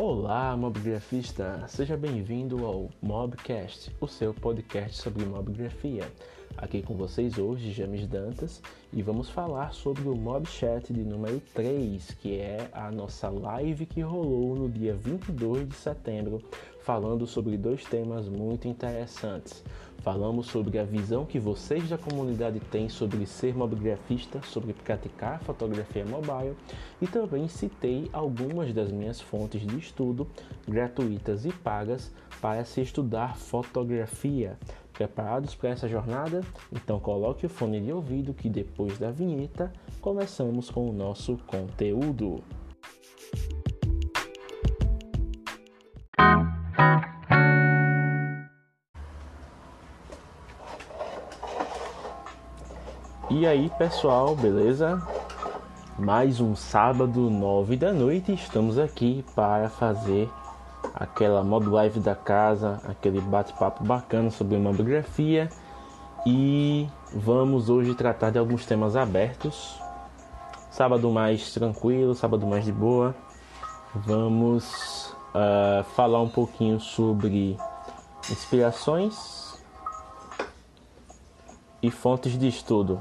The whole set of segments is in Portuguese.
Olá, mobgrafista! Seja bem-vindo ao Mobcast, o seu podcast sobre mobgrafia. Aqui com vocês hoje, James Dantas, e vamos falar sobre o Mobchat de número 3, que é a nossa live que rolou no dia 22 de setembro, falando sobre dois temas muito interessantes. Falamos sobre a visão que vocês da comunidade têm sobre ser mobgrafista, sobre praticar fotografia mobile e também citei algumas das minhas fontes de estudo gratuitas e pagas para se estudar fotografia. Preparados para essa jornada? Então coloque o fone de ouvido que depois da vinheta começamos com o nosso conteúdo. E aí pessoal, beleza? Mais um sábado, nove da noite, estamos aqui para fazer aquela mob live da casa, aquele bate-papo bacana sobre mamografia e vamos hoje tratar de alguns temas abertos. Sábado mais tranquilo, sábado mais de boa. Vamos uh, falar um pouquinho sobre inspirações e fontes de estudo.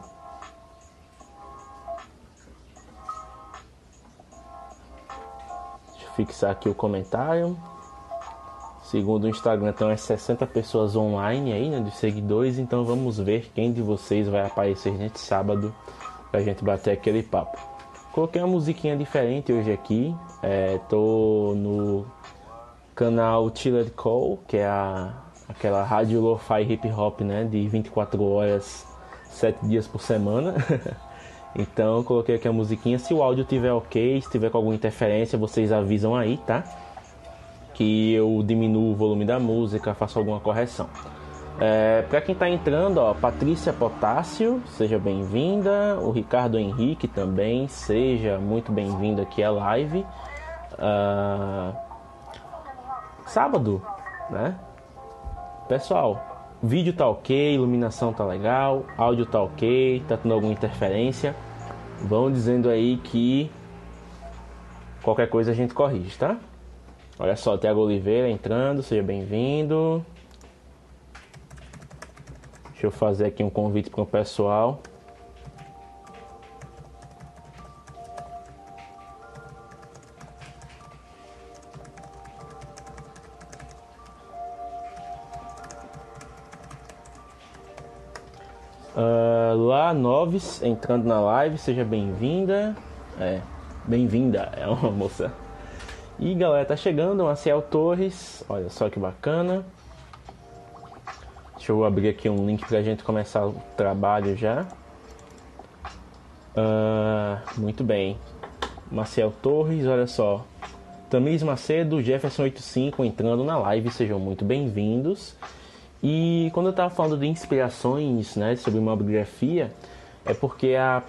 Fixar aqui o comentário. Segundo o Instagram, tem umas 60 pessoas online aí, né, de seguidores, então vamos ver quem de vocês vai aparecer neste sábado pra gente bater aquele papo. Coloquei uma musiquinha diferente hoje aqui, é, tô no canal Chilled Call, que é a, aquela rádio lo-fi hip hop, né, de 24 horas, 7 dias por semana. Então coloquei aqui a musiquinha. Se o áudio tiver ok, se tiver com alguma interferência, vocês avisam aí, tá? Que eu diminuo o volume da música, faço alguma correção. É, para quem está entrando, ó, Patrícia Potássio, seja bem-vinda. O Ricardo Henrique também, seja muito bem-vindo aqui à live. Uh, sábado, né? Pessoal, vídeo tá ok, iluminação tá legal, áudio tá ok, tá tendo alguma interferência, vão dizendo aí que qualquer coisa a gente corrige, tá? Olha só, Thiago Oliveira entrando, seja bem-vindo. Deixa eu fazer aqui um convite para o pessoal. Uh, lá, Noves, entrando na live, seja bem-vinda. É, bem-vinda, é uma moça. E galera, tá chegando, Marcel Torres, olha só que bacana. Deixa eu abrir aqui um link pra gente começar o trabalho já. Uh, muito bem. Marcel Torres, olha só. Tamis Macedo, Jefferson85 entrando na live, sejam muito bem-vindos. E quando eu estava falando de inspirações né, sobre mobigrafia, é porque há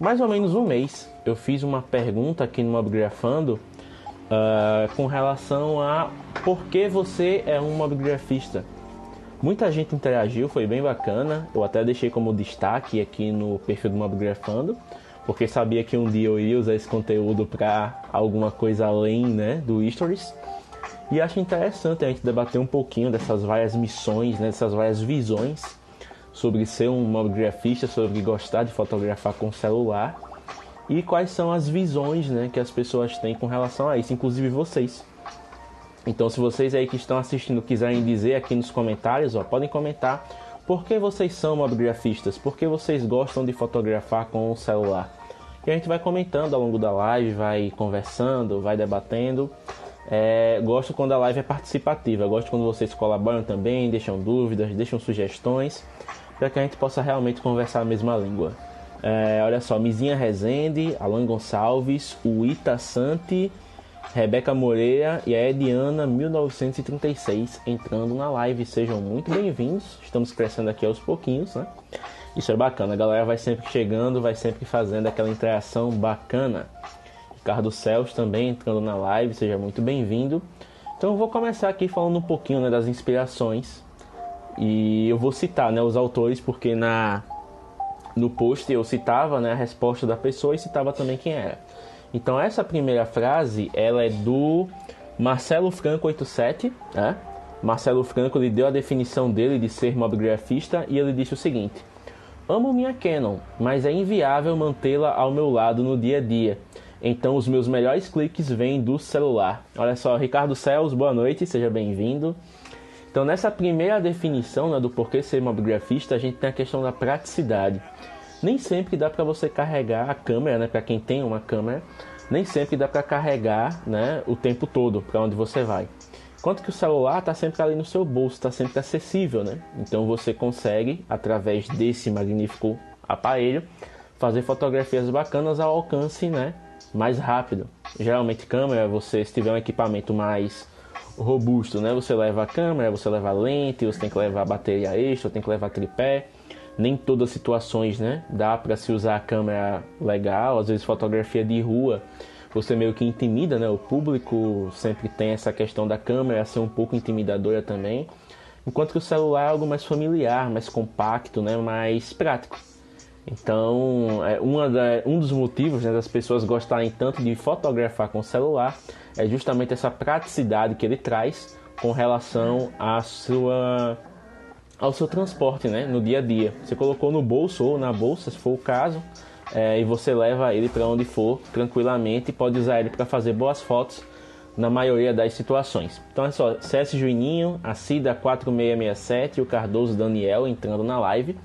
mais ou menos um mês eu fiz uma pergunta aqui no Mobigrafando uh, com relação a por que você é um mobigrafista. Muita gente interagiu, foi bem bacana. Eu até deixei como destaque aqui no perfil do Mobigrafando, porque sabia que um dia eu iria usar esse conteúdo para alguma coisa além né, do Stories. E acho interessante a gente debater um pouquinho dessas várias missões, né, dessas várias visões sobre ser um mobigrafista, sobre gostar de fotografar com celular e quais são as visões né, que as pessoas têm com relação a isso, inclusive vocês. Então, se vocês aí que estão assistindo quiserem dizer aqui nos comentários, ó, podem comentar por que vocês são mobigrafistas, por que vocês gostam de fotografar com o celular. E a gente vai comentando ao longo da live, vai conversando, vai debatendo. É, gosto quando a live é participativa, gosto quando vocês colaboram também, deixam dúvidas, deixam sugestões, para que a gente possa realmente conversar a mesma língua. É, olha só, Mizinha Rezende, Alan Gonçalves, o Ita Santi, Rebeca Moreira e a Ediana 1936 entrando na live. Sejam muito bem-vindos. Estamos crescendo aqui aos pouquinhos, né? Isso é bacana. A galera vai sempre chegando, vai sempre fazendo aquela interação bacana. Ricardo Céus também entrando na live, seja muito bem-vindo. Então eu vou começar aqui falando um pouquinho né, das inspirações e eu vou citar né, os autores porque na no post eu citava né, a resposta da pessoa e citava também quem era. Então essa primeira frase ela é do Marcelo Franco 87, né? Marcelo Franco lhe deu a definição dele de ser mobigrafista e ele disse o seguinte: Amo minha Canon, mas é inviável mantê-la ao meu lado no dia a dia. Então os meus melhores cliques vêm do celular. Olha só, Ricardo Céus, boa noite, seja bem-vindo. Então nessa primeira definição né, do porquê ser mobigrafista, a gente tem a questão da praticidade. Nem sempre dá para você carregar a câmera, né, para quem tem uma câmera, nem sempre dá para carregar, né, o tempo todo para onde você vai. Enquanto que o celular está sempre ali no seu bolso, está sempre acessível, né? Então você consegue, através desse magnífico aparelho, fazer fotografias bacanas ao alcance, né? Mais rápido. Geralmente câmera, você se tiver um equipamento mais robusto, né? Você leva a câmera, você leva a lente, você tem que levar a bateria extra, tem que levar tripé. Nem todas as situações, né? Dá para se usar a câmera legal, às vezes fotografia de rua você meio que intimida, né? O público sempre tem essa questão da câmera ser um pouco intimidadora também. Enquanto que o celular é algo mais familiar, mais compacto, né? Mais prático. Então, é da, um dos motivos né, das pessoas gostarem tanto de fotografar com o celular é justamente essa praticidade que ele traz com relação à sua, ao seu transporte né, no dia a dia. Você colocou no bolso ou na bolsa, se for o caso, é, e você leva ele para onde for tranquilamente e pode usar ele para fazer boas fotos na maioria das situações. Então é só, CS Juninho, a Cida 4667 e o Cardoso Daniel entrando na live.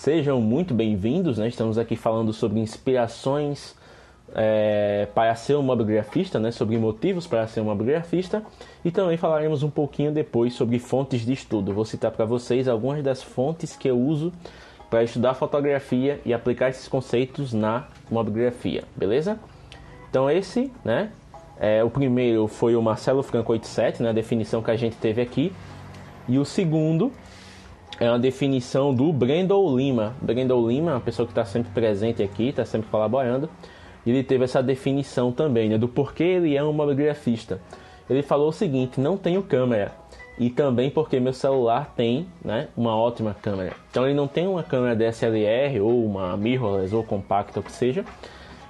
Sejam muito bem-vindos, né? Estamos aqui falando sobre inspirações é, para ser um mobigrafista, né? Sobre motivos para ser um mobigrafista e também falaremos um pouquinho depois sobre fontes de estudo. Vou citar para vocês algumas das fontes que eu uso para estudar fotografia e aplicar esses conceitos na mobigrafia, beleza? Então esse, né, é, o primeiro foi o Marcelo Franco 87, né, a definição que a gente teve aqui, e o segundo é uma definição do Brendel Lima. Brendel Lima uma pessoa que está sempre presente aqui, está sempre colaborando, e ele teve essa definição também, né, do porquê ele é um mobigrafista. Ele falou o seguinte: não tenho câmera, e também porque meu celular tem né, uma ótima câmera. Então ele não tem uma câmera DSLR ou uma mirrorless ou compacta, o que seja.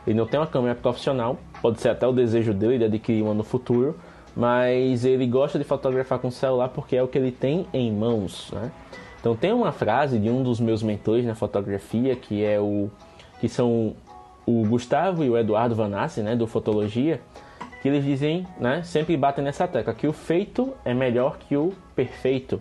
Ele não tem uma câmera profissional, pode ser até o desejo dele de adquirir uma no futuro, mas ele gosta de fotografar com celular porque é o que ele tem em mãos. Né? Então tem uma frase de um dos meus mentores na fotografia que é o que são o Gustavo e o Eduardo Vanassi, né, do Fotologia, que eles dizem, né, sempre batem nessa tecla, que o feito é melhor que o perfeito.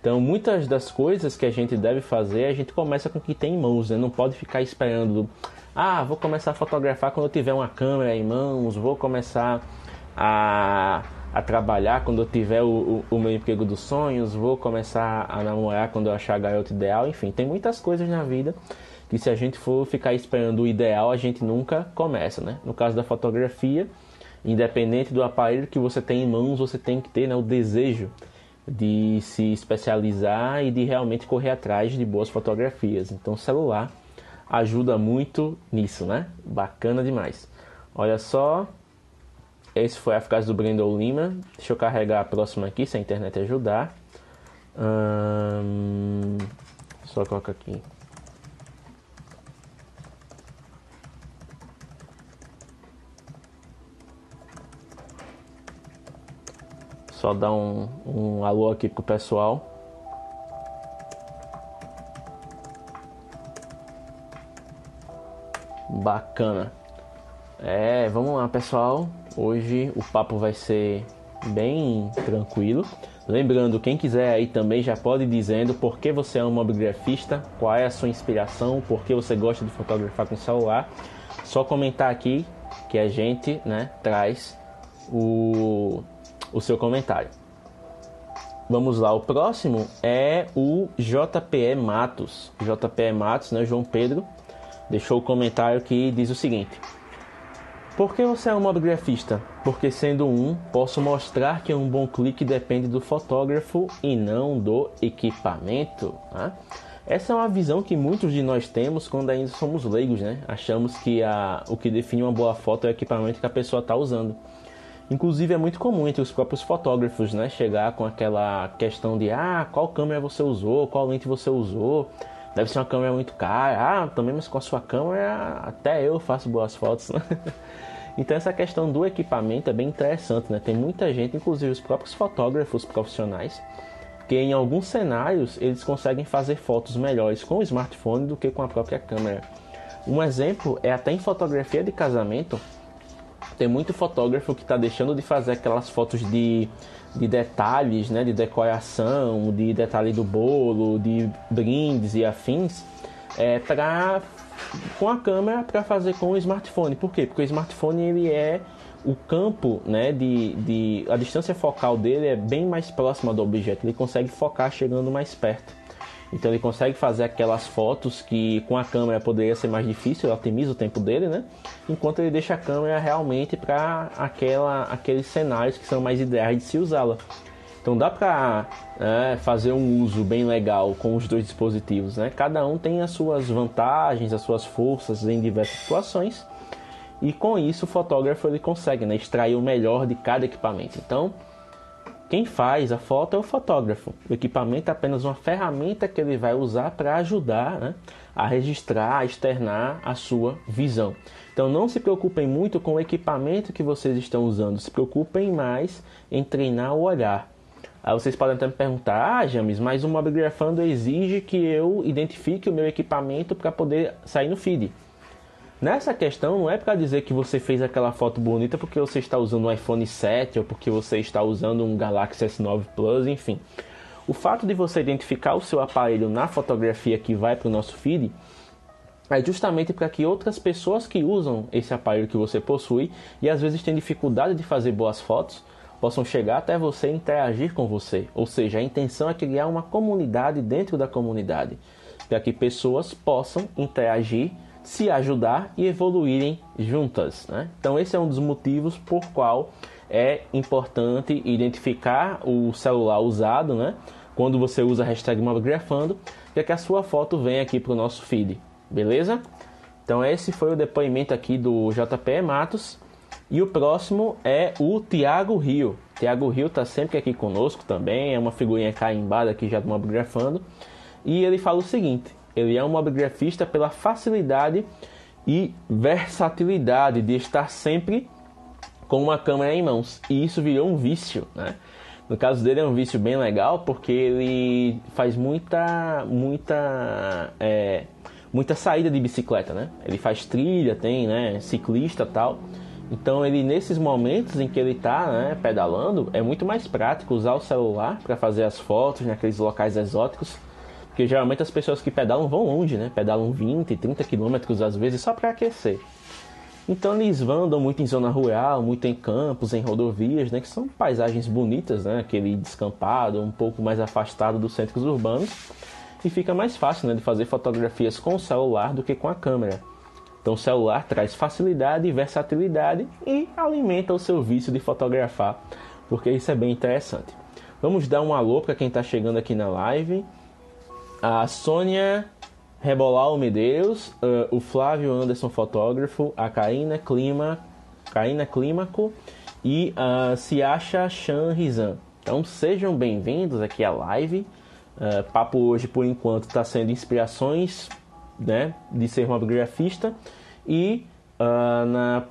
Então, muitas das coisas que a gente deve fazer, a gente começa com o que tem em mãos, né? Não pode ficar esperando, ah, vou começar a fotografar quando eu tiver uma câmera em mãos, vou começar a, a trabalhar quando eu tiver o, o, o meu emprego dos sonhos, vou começar a namorar quando eu achar a garota ideal, enfim, tem muitas coisas na vida que se a gente for ficar esperando o ideal, a gente nunca começa, né? No caso da fotografia, Independente do aparelho que você tem em mãos, você tem que ter né, o desejo de se especializar e de realmente correr atrás de boas fotografias. Então, o celular ajuda muito nisso, né? Bacana demais. Olha só, esse foi a frase do Brandon Lima. Deixa eu carregar a próxima aqui, se a internet ajudar. Hum, só coloca aqui. Só dar um, um alô aqui pro pessoal. Bacana. É, vamos lá, pessoal. Hoje o papo vai ser bem tranquilo. Lembrando, quem quiser aí também já pode ir dizendo por que você é um mobigrafista, qual é a sua inspiração, por que você gosta de fotografar com celular. Só comentar aqui que a gente, né, traz o o seu comentário. Vamos lá, o próximo é o JPE Matos. JPE Matos, né, João Pedro, deixou o comentário que diz o seguinte: Por que você é um mobigrafista? Porque sendo um, posso mostrar que um bom clique depende do fotógrafo e não do equipamento. Né? Essa é uma visão que muitos de nós temos quando ainda somos leigos, né? Achamos que a, o que define uma boa foto é o equipamento que a pessoa está usando. Inclusive é muito comum entre os próprios fotógrafos, né, chegar com aquela questão de ah, qual câmera você usou, qual lente você usou, deve ser uma câmera muito cara, ah, também mas com a sua câmera até eu faço boas fotos, né? Então essa questão do equipamento é bem interessante, né? Tem muita gente, inclusive os próprios fotógrafos profissionais, que em alguns cenários eles conseguem fazer fotos melhores com o smartphone do que com a própria câmera. Um exemplo é até em fotografia de casamento, tem muito fotógrafo que está deixando de fazer aquelas fotos de, de detalhes, né, de decoração, de detalhe do bolo, de brindes e afins, é, pra, com a câmera para fazer com o smartphone. Por quê? Porque o smartphone ele é o campo, né, de, de a distância focal dele é bem mais próxima do objeto. Ele consegue focar chegando mais perto. Então ele consegue fazer aquelas fotos que com a câmera poderia ser mais difícil, ele otimiza o tempo dele, né? Enquanto ele deixa a câmera realmente para aquela aqueles cenários que são mais ideais de se usá-la. Então dá para é, fazer um uso bem legal com os dois dispositivos, né? Cada um tem as suas vantagens, as suas forças em diversas situações. E com isso o fotógrafo ele consegue né, extrair o melhor de cada equipamento. Então quem faz a foto é o fotógrafo. O equipamento é apenas uma ferramenta que ele vai usar para ajudar né, a registrar, a externar a sua visão. Então não se preocupem muito com o equipamento que vocês estão usando, se preocupem mais em treinar o olhar. Aí vocês podem até me perguntar, ah, James, mas o Mobigrafando exige que eu identifique o meu equipamento para poder sair no feed. Nessa questão, não é para dizer que você fez aquela foto bonita porque você está usando um iPhone 7 ou porque você está usando um Galaxy S9 Plus, enfim. O fato de você identificar o seu aparelho na fotografia que vai para o nosso feed é justamente para que outras pessoas que usam esse aparelho que você possui e às vezes têm dificuldade de fazer boas fotos possam chegar até você e interagir com você. Ou seja, a intenção é criar uma comunidade dentro da comunidade, para que pessoas possam interagir se ajudar e evoluírem juntas. Né? Então, esse é um dos motivos por qual é importante identificar o celular usado, né? quando você usa a hashtag Mobigrafando, para que a sua foto venha aqui para o nosso feed, beleza? Então, esse foi o depoimento aqui do JP Matos. E o próximo é o Tiago Rio. Tiago Rio está sempre aqui conosco também, é uma figurinha carimbada aqui já do Mobigrafando. E ele fala o seguinte: ele é um mobigrafista pela facilidade e versatilidade de estar sempre com uma câmera em mãos. E isso virou um vício, né? No caso dele é um vício bem legal porque ele faz muita, muita, é, muita saída de bicicleta, né? Ele faz trilha, tem, né? Ciclista tal. Então ele nesses momentos em que ele está né, pedalando é muito mais prático usar o celular para fazer as fotos naqueles locais exóticos porque geralmente as pessoas que pedalam vão longe, né? Pedalam 20, 30 quilômetros às vezes só para aquecer. Então eles andam muito em zona rural, muito em campos, em rodovias, né? Que são paisagens bonitas, né? Aquele descampado, um pouco mais afastado dos centros urbanos. E fica mais fácil né, de fazer fotografias com o celular do que com a câmera. Então o celular traz facilidade e versatilidade e alimenta o seu vício de fotografar, porque isso é bem interessante. Vamos dar um alô para quem está chegando aqui na live a Sônia Rebolau Medeiros, uh, o Flávio Anderson Fotógrafo, a Karina Clima, Karina Clímaco e a Siacha Chan Rizan. Então sejam bem-vindos aqui à live. Uh, papo hoje, por enquanto, está sendo inspirações né, de ser uma grafista e uh, na,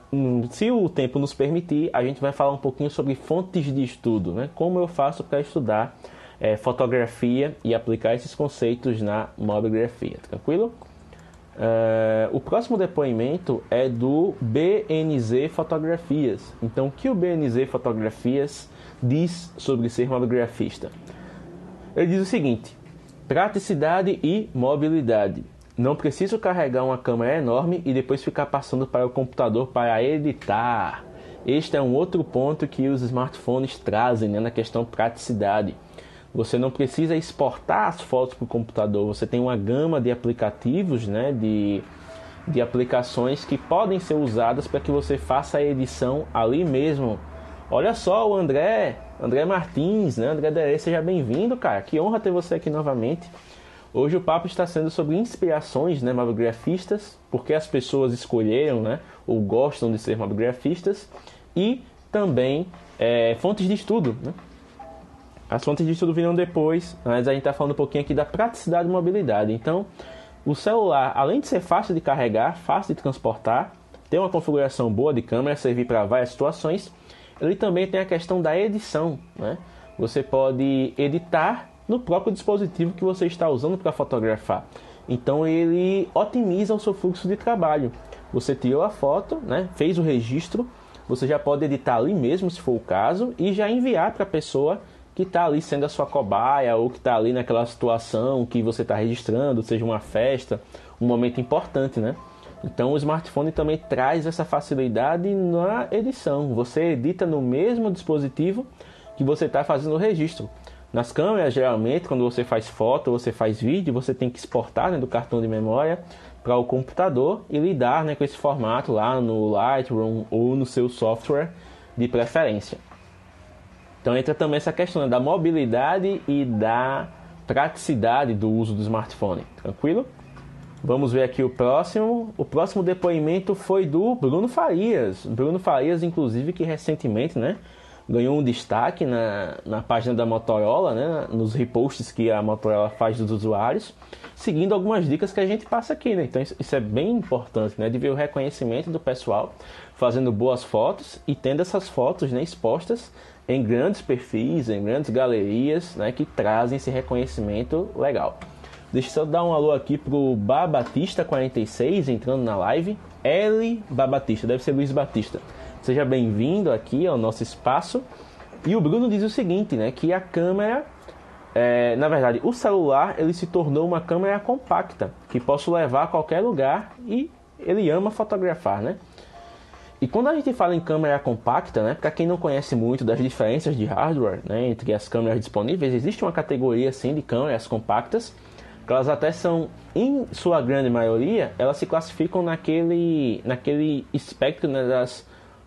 se o tempo nos permitir, a gente vai falar um pouquinho sobre fontes de estudo, né? Como eu faço para estudar é, fotografia e aplicar esses conceitos na mobigrafia, tranquilo? Uh, o próximo depoimento é do BNZ Fotografias. Então, o que o BNZ Fotografias diz sobre ser mobigrafista? Ele diz o seguinte: praticidade e mobilidade. Não preciso carregar uma câmera enorme e depois ficar passando para o computador para editar. Este é um outro ponto que os smartphones trazem né, na questão praticidade. Você não precisa exportar as fotos para o computador. Você tem uma gama de aplicativos, né, de, de aplicações que podem ser usadas para que você faça a edição ali mesmo. Olha só o André, André Martins, né? André Dere, seja bem-vindo, cara. Que honra ter você aqui novamente. Hoje o papo está sendo sobre inspirações, né, mobigrafistas, porque as pessoas escolheram, né, ou gostam de ser mobigrafistas, e também é, fontes de estudo, né? As fontes de estudo virão depois, mas a gente está falando um pouquinho aqui da praticidade e mobilidade. Então, o celular, além de ser fácil de carregar, fácil de transportar, ter uma configuração boa de câmera, servir para várias situações, ele também tem a questão da edição. Né? Você pode editar no próprio dispositivo que você está usando para fotografar. Então ele otimiza o seu fluxo de trabalho. Você tirou a foto, né? fez o registro, você já pode editar ali mesmo, se for o caso, e já enviar para a pessoa que está ali sendo a sua cobaia ou que está ali naquela situação que você está registrando, seja uma festa, um momento importante, né? Então o smartphone também traz essa facilidade na edição. Você edita no mesmo dispositivo que você está fazendo o registro. Nas câmeras, geralmente, quando você faz foto, você faz vídeo, você tem que exportar né, do cartão de memória para o computador e lidar né, com esse formato lá no Lightroom ou no seu software de preferência. Então entra também essa questão da mobilidade e da praticidade do uso do smartphone. Tranquilo? Vamos ver aqui o próximo. O próximo depoimento foi do Bruno Farias. Bruno Farias, inclusive, que recentemente né, ganhou um destaque na, na página da Motorola, né, nos reposts que a Motorola faz dos usuários, seguindo algumas dicas que a gente passa aqui. Né? Então isso, isso é bem importante, né, de ver o reconhecimento do pessoal fazendo boas fotos e tendo essas fotos né, expostas em grandes perfis, em grandes galerias né, que trazem esse reconhecimento legal. Deixa eu só dar um alô aqui pro Babatista46 entrando na live. L Babatista, deve ser Luiz Batista. Seja bem-vindo aqui ao nosso espaço. E o Bruno diz o seguinte, né? Que a câmera, é, na verdade, o celular ele se tornou uma câmera compacta que posso levar a qualquer lugar e ele ama fotografar, né? E quando a gente fala em câmera compacta, né, para quem não conhece muito das diferenças de hardware né, entre as câmeras disponíveis, existe uma categoria assim de câmeras compactas elas até são, em sua grande maioria, elas se classificam naquele, naquele espectro né, das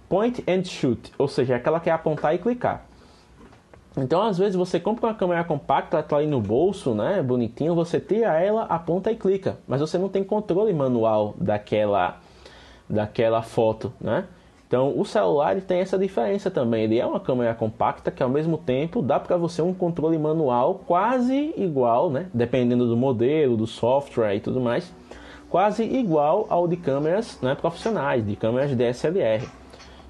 point and shoot, ou seja, aquela que é apontar e clicar. Então, às vezes, você compra uma câmera compacta, ela está aí no bolso, né, bonitinho, você tira ela, aponta e clica, mas você não tem controle manual daquela, daquela foto, né? Então, o celular tem essa diferença também. Ele é uma câmera compacta que, ao mesmo tempo, dá para você um controle manual quase igual, né? dependendo do modelo, do software e tudo mais, quase igual ao de câmeras né, profissionais, de câmeras DSLR.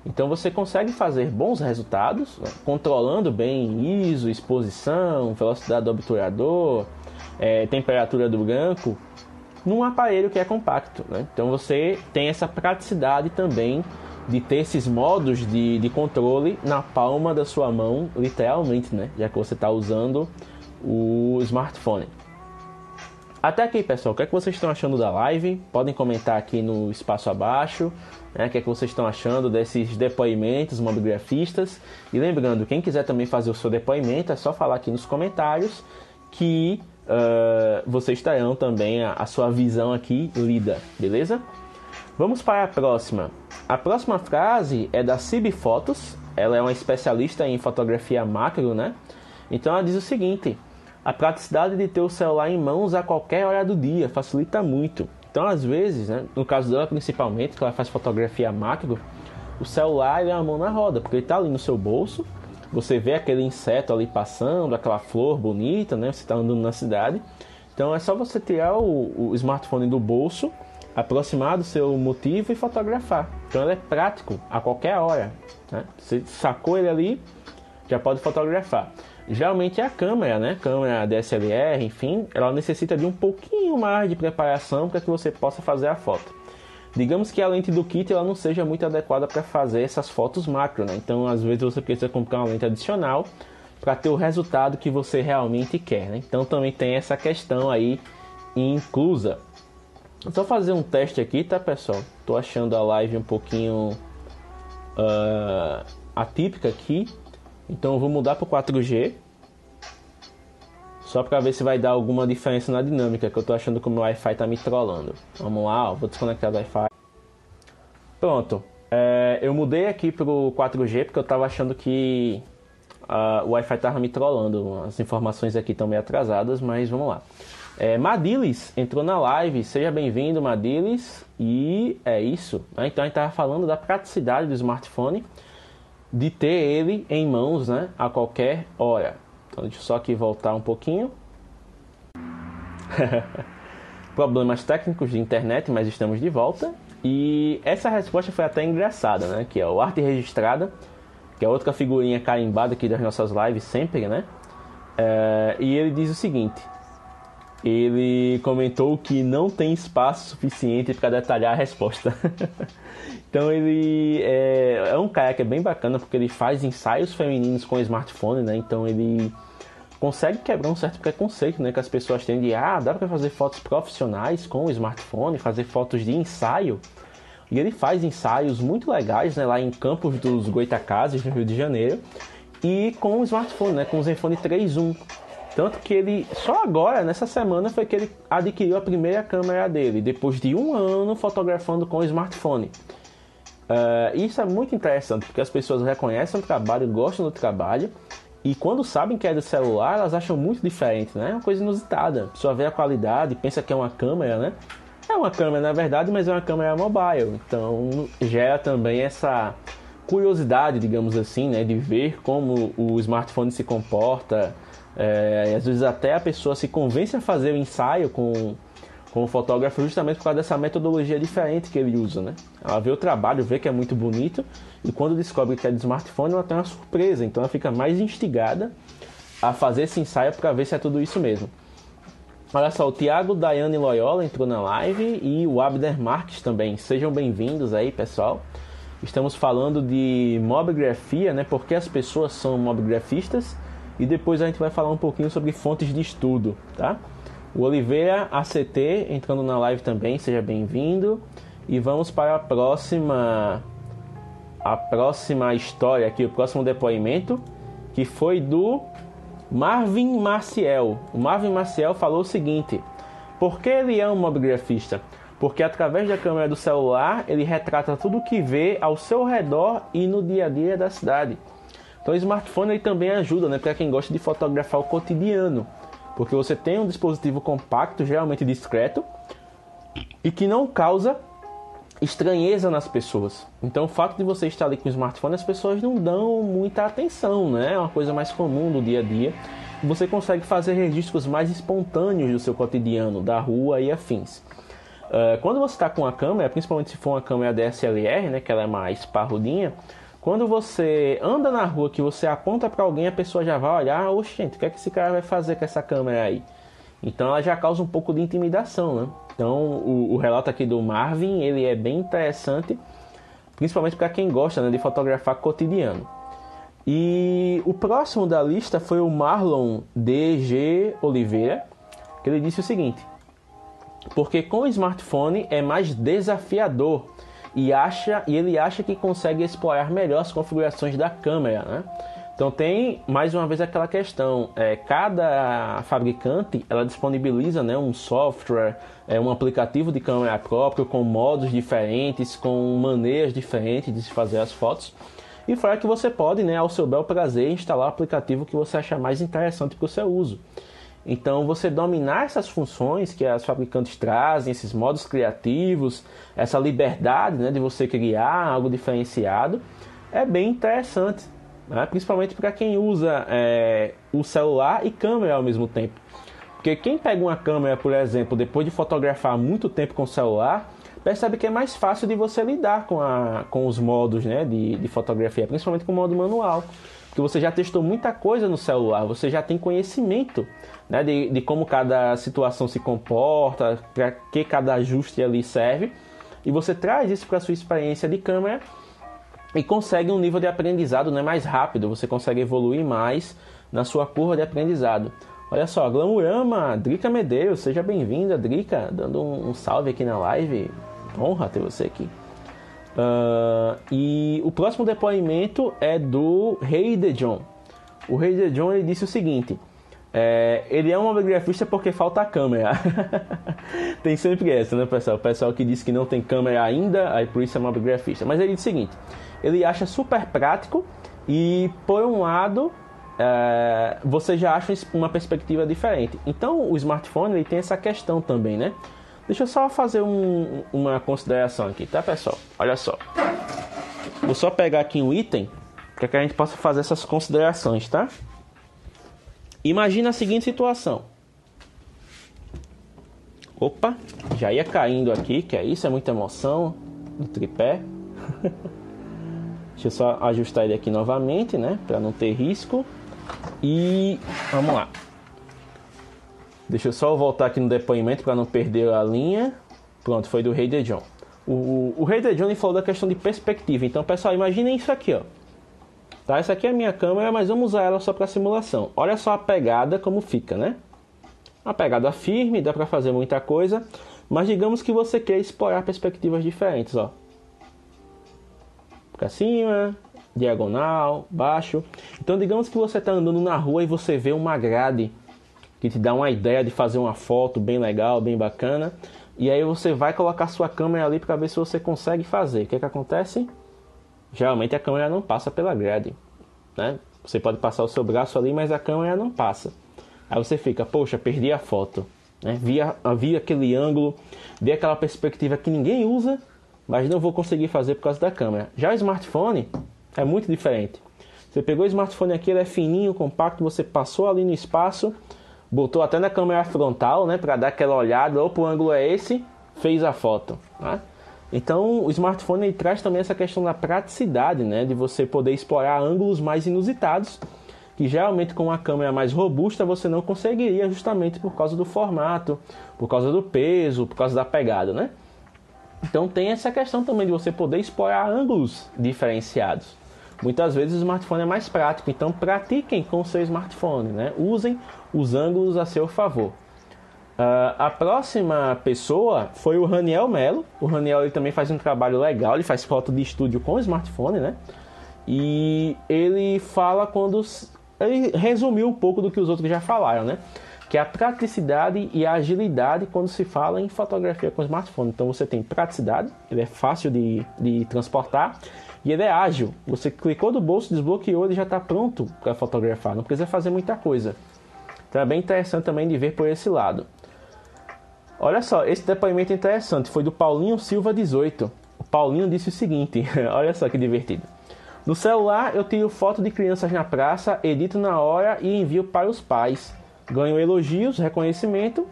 Então, você consegue fazer bons resultados, né? controlando bem ISO, exposição, velocidade do obturador, é, temperatura do branco, num aparelho que é compacto. Né? Então, você tem essa praticidade também de ter esses modos de, de controle na palma da sua mão, literalmente, né? Já que você está usando o smartphone. Até aqui, pessoal, o que é que vocês estão achando da live? Podem comentar aqui no espaço abaixo, né? O que é que vocês estão achando desses depoimentos mobigrafistas? E lembrando, quem quiser também fazer o seu depoimento, é só falar aqui nos comentários que uh, vocês terão também a, a sua visão aqui lida, beleza? Vamos para a próxima. A próxima frase é da Cib Fotos. Ela é uma especialista em fotografia macro, né? Então ela diz o seguinte: a praticidade de ter o celular em mãos a qualquer hora do dia facilita muito. Então, às vezes, né, no caso dela principalmente, que ela faz fotografia macro, o celular é a mão na roda, porque ele está ali no seu bolso, você vê aquele inseto ali passando, aquela flor bonita, né? Você está andando na cidade. Então é só você tirar o, o smartphone do bolso aproximar do seu motivo e fotografar. Então ele é prático a qualquer hora. Né? Você sacou ele ali, já pode fotografar. Geralmente é a câmera, né? Câmera DSLR, enfim, ela necessita de um pouquinho mais de preparação para que você possa fazer a foto. Digamos que a lente do kit ela não seja muito adequada para fazer essas fotos macro, né? Então às vezes você precisa comprar uma lente adicional para ter o resultado que você realmente quer, né? Então também tem essa questão aí inclusa. Só fazer um teste aqui, tá pessoal? Tô achando a live um pouquinho uh, atípica aqui. Então vou mudar para 4G. Só para ver se vai dar alguma diferença na dinâmica, que eu tô achando que o meu Wi-Fi tá me trollando. Vamos lá, ó, vou desconectar do Wi-Fi. Pronto. É, eu mudei aqui pro 4G porque eu tava achando que uh, o Wi-Fi tava me trollando. As informações aqui estão meio atrasadas, mas vamos lá. É, Madilis entrou na live, seja bem-vindo, Madilis. E é isso. Né? Então a gente estava falando da praticidade do smartphone, de ter ele em mãos né, a qualquer hora. Então deixa eu só aqui voltar um pouquinho. Problemas técnicos de internet, mas estamos de volta. E essa resposta foi até engraçada, né? Que é o arte registrada, que é outra figurinha carimbada aqui das nossas lives sempre, né? É, e ele diz o seguinte: ele comentou que não tem espaço suficiente para detalhar a resposta. então ele é, é, um cara que é bem bacana porque ele faz ensaios femininos com smartphone, né? Então ele consegue quebrar um certo preconceito, né? Que as pessoas têm de ah, dá para fazer fotos profissionais com o smartphone, fazer fotos de ensaio. E ele faz ensaios muito legais, né? Lá em Campos dos Goitacazes, no Rio de Janeiro. E com o smartphone, né? Com o Zenfone 3.1. Tanto que ele, só agora, nessa semana, foi que ele adquiriu a primeira câmera dele, depois de um ano fotografando com o smartphone. Uh, isso é muito interessante, porque as pessoas reconhecem o trabalho, gostam do trabalho, e quando sabem que é do celular, elas acham muito diferente, né? É uma coisa inusitada. A pessoa vê a qualidade, pensa que é uma câmera, né? É uma câmera na verdade, mas é uma câmera mobile. Então gera também essa curiosidade, digamos assim, né? De ver como o smartphone se comporta, é, às vezes até a pessoa se convence a fazer o ensaio com, com o fotógrafo justamente por causa dessa metodologia diferente que ele usa, né? Ela vê o trabalho, vê que é muito bonito e quando descobre que é de smartphone ela tem uma surpresa, então ela fica mais instigada a fazer esse ensaio para ver se é tudo isso mesmo. Olha só, o Thiago Daiane Loyola entrou na live e o Abder Marques também. Sejam bem-vindos aí, pessoal. Estamos falando de mobigrafia, né? Porque as pessoas são mobigrafistas e depois a gente vai falar um pouquinho sobre fontes de estudo, tá? O Oliveira ACT entrando na live também, seja bem-vindo. E vamos para a próxima a próxima história aqui, o próximo depoimento, que foi do Marvin Maciel. O Marvin Maciel falou o seguinte: Por que ele é um mobigrafista? Porque através da câmera do celular ele retrata tudo o que vê ao seu redor e no dia a dia da cidade. Então o smartphone ele também ajuda, né, para quem gosta de fotografar o cotidiano, porque você tem um dispositivo compacto, geralmente discreto, e que não causa estranheza nas pessoas. Então o fato de você estar ali com o smartphone, as pessoas não dão muita atenção, né? É uma coisa mais comum do dia a dia. Você consegue fazer registros mais espontâneos do seu cotidiano, da rua e afins. Uh, quando você está com a câmera, principalmente se for uma câmera DSLR, né, que ela é mais parrudinha, quando você anda na rua que você aponta para alguém, a pessoa já vai olhar, oxe, gente, o que é que esse cara vai fazer com essa câmera aí? Então ela já causa um pouco de intimidação, né? Então o, o relato aqui do Marvin, ele é bem interessante, principalmente para quem gosta né, de fotografar cotidiano. E o próximo da lista foi o Marlon DG Oliveira, que ele disse o seguinte: porque com o smartphone é mais desafiador e, acha, e ele acha que consegue explorar melhor as configurações da câmera. Né? Então tem mais uma vez aquela questão, é, cada fabricante ela disponibiliza né, um software, é, um aplicativo de câmera próprio com modos diferentes, com maneiras diferentes de se fazer as fotos. E fora que você pode, né, ao seu bel prazer, instalar o aplicativo que você achar mais interessante para o seu uso. Então, você dominar essas funções que as fabricantes trazem, esses modos criativos, essa liberdade né, de você criar algo diferenciado, é bem interessante, né? principalmente para quem usa é, o celular e câmera ao mesmo tempo. Porque quem pega uma câmera, por exemplo, depois de fotografar muito tempo com o celular, percebe que é mais fácil de você lidar com, a, com os modos né, de, de fotografia, principalmente com o modo manual. Porque você já testou muita coisa no celular, você já tem conhecimento né, de, de como cada situação se comporta, para que cada ajuste ali serve, e você traz isso para a sua experiência de câmera e consegue um nível de aprendizado né, mais rápido, você consegue evoluir mais na sua curva de aprendizado. Olha só, Glamurama, Drica Medeiros, seja bem-vinda, Drica, dando um, um, salve aqui na live. Honra ter você aqui. Uh, e o próximo depoimento é do Rei de John. O Rei de John ele disse o seguinte: é, ele é um mobigrafista porque falta câmera. tem sempre essa, né, pessoal? O pessoal que diz que não tem câmera ainda, aí por isso é mobigrafista. Mas ele diz o seguinte: ele acha super prático e, por um lado, é, você já acha uma perspectiva diferente. Então, o smartphone ele tem essa questão também, né? Deixa eu só fazer um, uma consideração aqui, tá, pessoal? Olha só. Vou só pegar aqui um item para que a gente possa fazer essas considerações, tá? Imagina a seguinte situação. Opa, já ia caindo aqui, que é isso, é muita emoção. do tripé. Deixa eu só ajustar ele aqui novamente, né? Para não ter risco. E vamos lá. Deixa eu só voltar aqui no depoimento para não perder a linha. Pronto, foi do Rei de John. O, o Rei de John falou da questão de perspectiva. Então, pessoal, imaginem isso aqui, ó. Tá? Essa aqui é a minha câmera, mas vamos usar ela só para simulação. Olha só a pegada como fica, né? Uma pegada firme, dá para fazer muita coisa. Mas digamos que você quer explorar perspectivas diferentes, ó. Para cima, diagonal, baixo. Então digamos que você está andando na rua e você vê uma grade que te dá uma ideia de fazer uma foto bem legal, bem bacana. E aí você vai colocar sua câmera ali para ver se você consegue fazer. O que, que acontece? Geralmente a câmera não passa pela grade. Né? Você pode passar o seu braço ali, mas a câmera não passa. Aí você fica, poxa, perdi a foto. Né? Vi, vi aquele ângulo, vi aquela perspectiva que ninguém usa, mas não vou conseguir fazer por causa da câmera. Já o smartphone é muito diferente. Você pegou o smartphone aqui, ele é fininho, compacto, você passou ali no espaço, botou até na câmera frontal, né, para dar aquela olhada, opa, o ângulo é esse, fez a foto. Né? Então, o smartphone traz também essa questão da praticidade, né, de você poder explorar ângulos mais inusitados, que geralmente com uma câmera mais robusta você não conseguiria, justamente por causa do formato, por causa do peso, por causa da pegada, né? Então tem essa questão também de você poder explorar ângulos diferenciados. Muitas vezes o smartphone é mais prático, então pratiquem com o seu smartphone, né? usem os ângulos a seu favor. Uh, a próxima pessoa foi o Raniel Melo. O Raniel ele também faz um trabalho legal, ele faz foto de estúdio com o smartphone, né? E ele fala quando. Ele resumiu um pouco do que os outros já falaram, né? Que é a praticidade e a agilidade quando se fala em fotografia com smartphone. Então você tem praticidade, ele é fácil de, de transportar e ele é ágil. Você clicou do bolso, desbloqueou, ele já está pronto para fotografar. Não precisa fazer muita coisa. Então é bem interessante também de ver por esse lado. Olha só, esse depoimento interessante foi do Paulinho Silva 18. O Paulinho disse o seguinte: olha só que divertido. No celular eu tiro foto de crianças na praça, edito na hora e envio para os pais. Ganho elogios, reconhecimento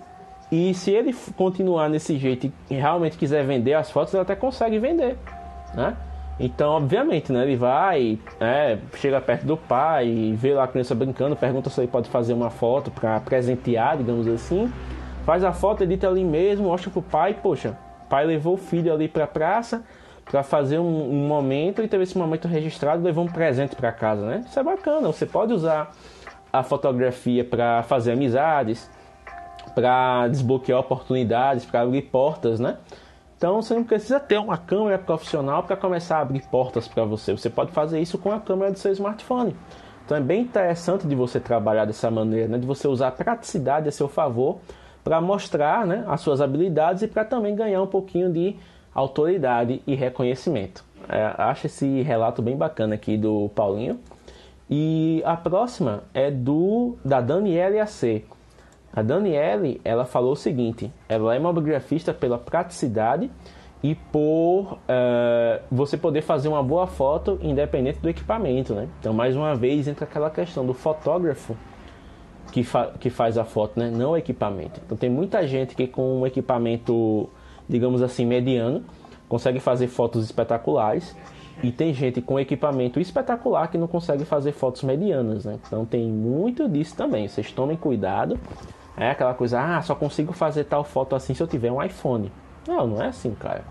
e se ele continuar nesse jeito e realmente quiser vender as fotos, ele até consegue vender, né? Então, obviamente, né, ele vai, é, chega perto do pai, vê lá a criança brincando, pergunta se ele pode fazer uma foto para presentear, digamos assim. Faz a foto, edita ali mesmo, mostra pro pai, poxa, pai levou o filho ali para a praça para fazer um, um, momento e teve esse momento registrado, levou um presente para casa, né? Isso é bacana. Você pode usar a fotografia para fazer amizades, para desbloquear oportunidades, para abrir portas, né? Então você não precisa ter uma câmera profissional para começar a abrir portas para você. Você pode fazer isso com a câmera do seu smartphone. Então é bem interessante de você trabalhar dessa maneira, né? de você usar a praticidade a seu favor para mostrar né, as suas habilidades e para também ganhar um pouquinho de autoridade e reconhecimento. É, acho esse relato bem bacana aqui do Paulinho. E a próxima é do da Daniela AC. A Daniele, ela falou o seguinte: ela é mobigrafista pela praticidade e por uh, você poder fazer uma boa foto independente do equipamento, né? Então, mais uma vez, entra aquela questão do fotógrafo que, fa que faz a foto, né? Não o equipamento. Então, tem muita gente que com um equipamento, digamos assim, mediano, consegue fazer fotos espetaculares e tem gente com equipamento espetacular que não consegue fazer fotos medianas, né? Então, tem muito disso também. Vocês tomem cuidado é aquela coisa, ah, só consigo fazer tal foto assim se eu tiver um iPhone. Não, não é assim, cara.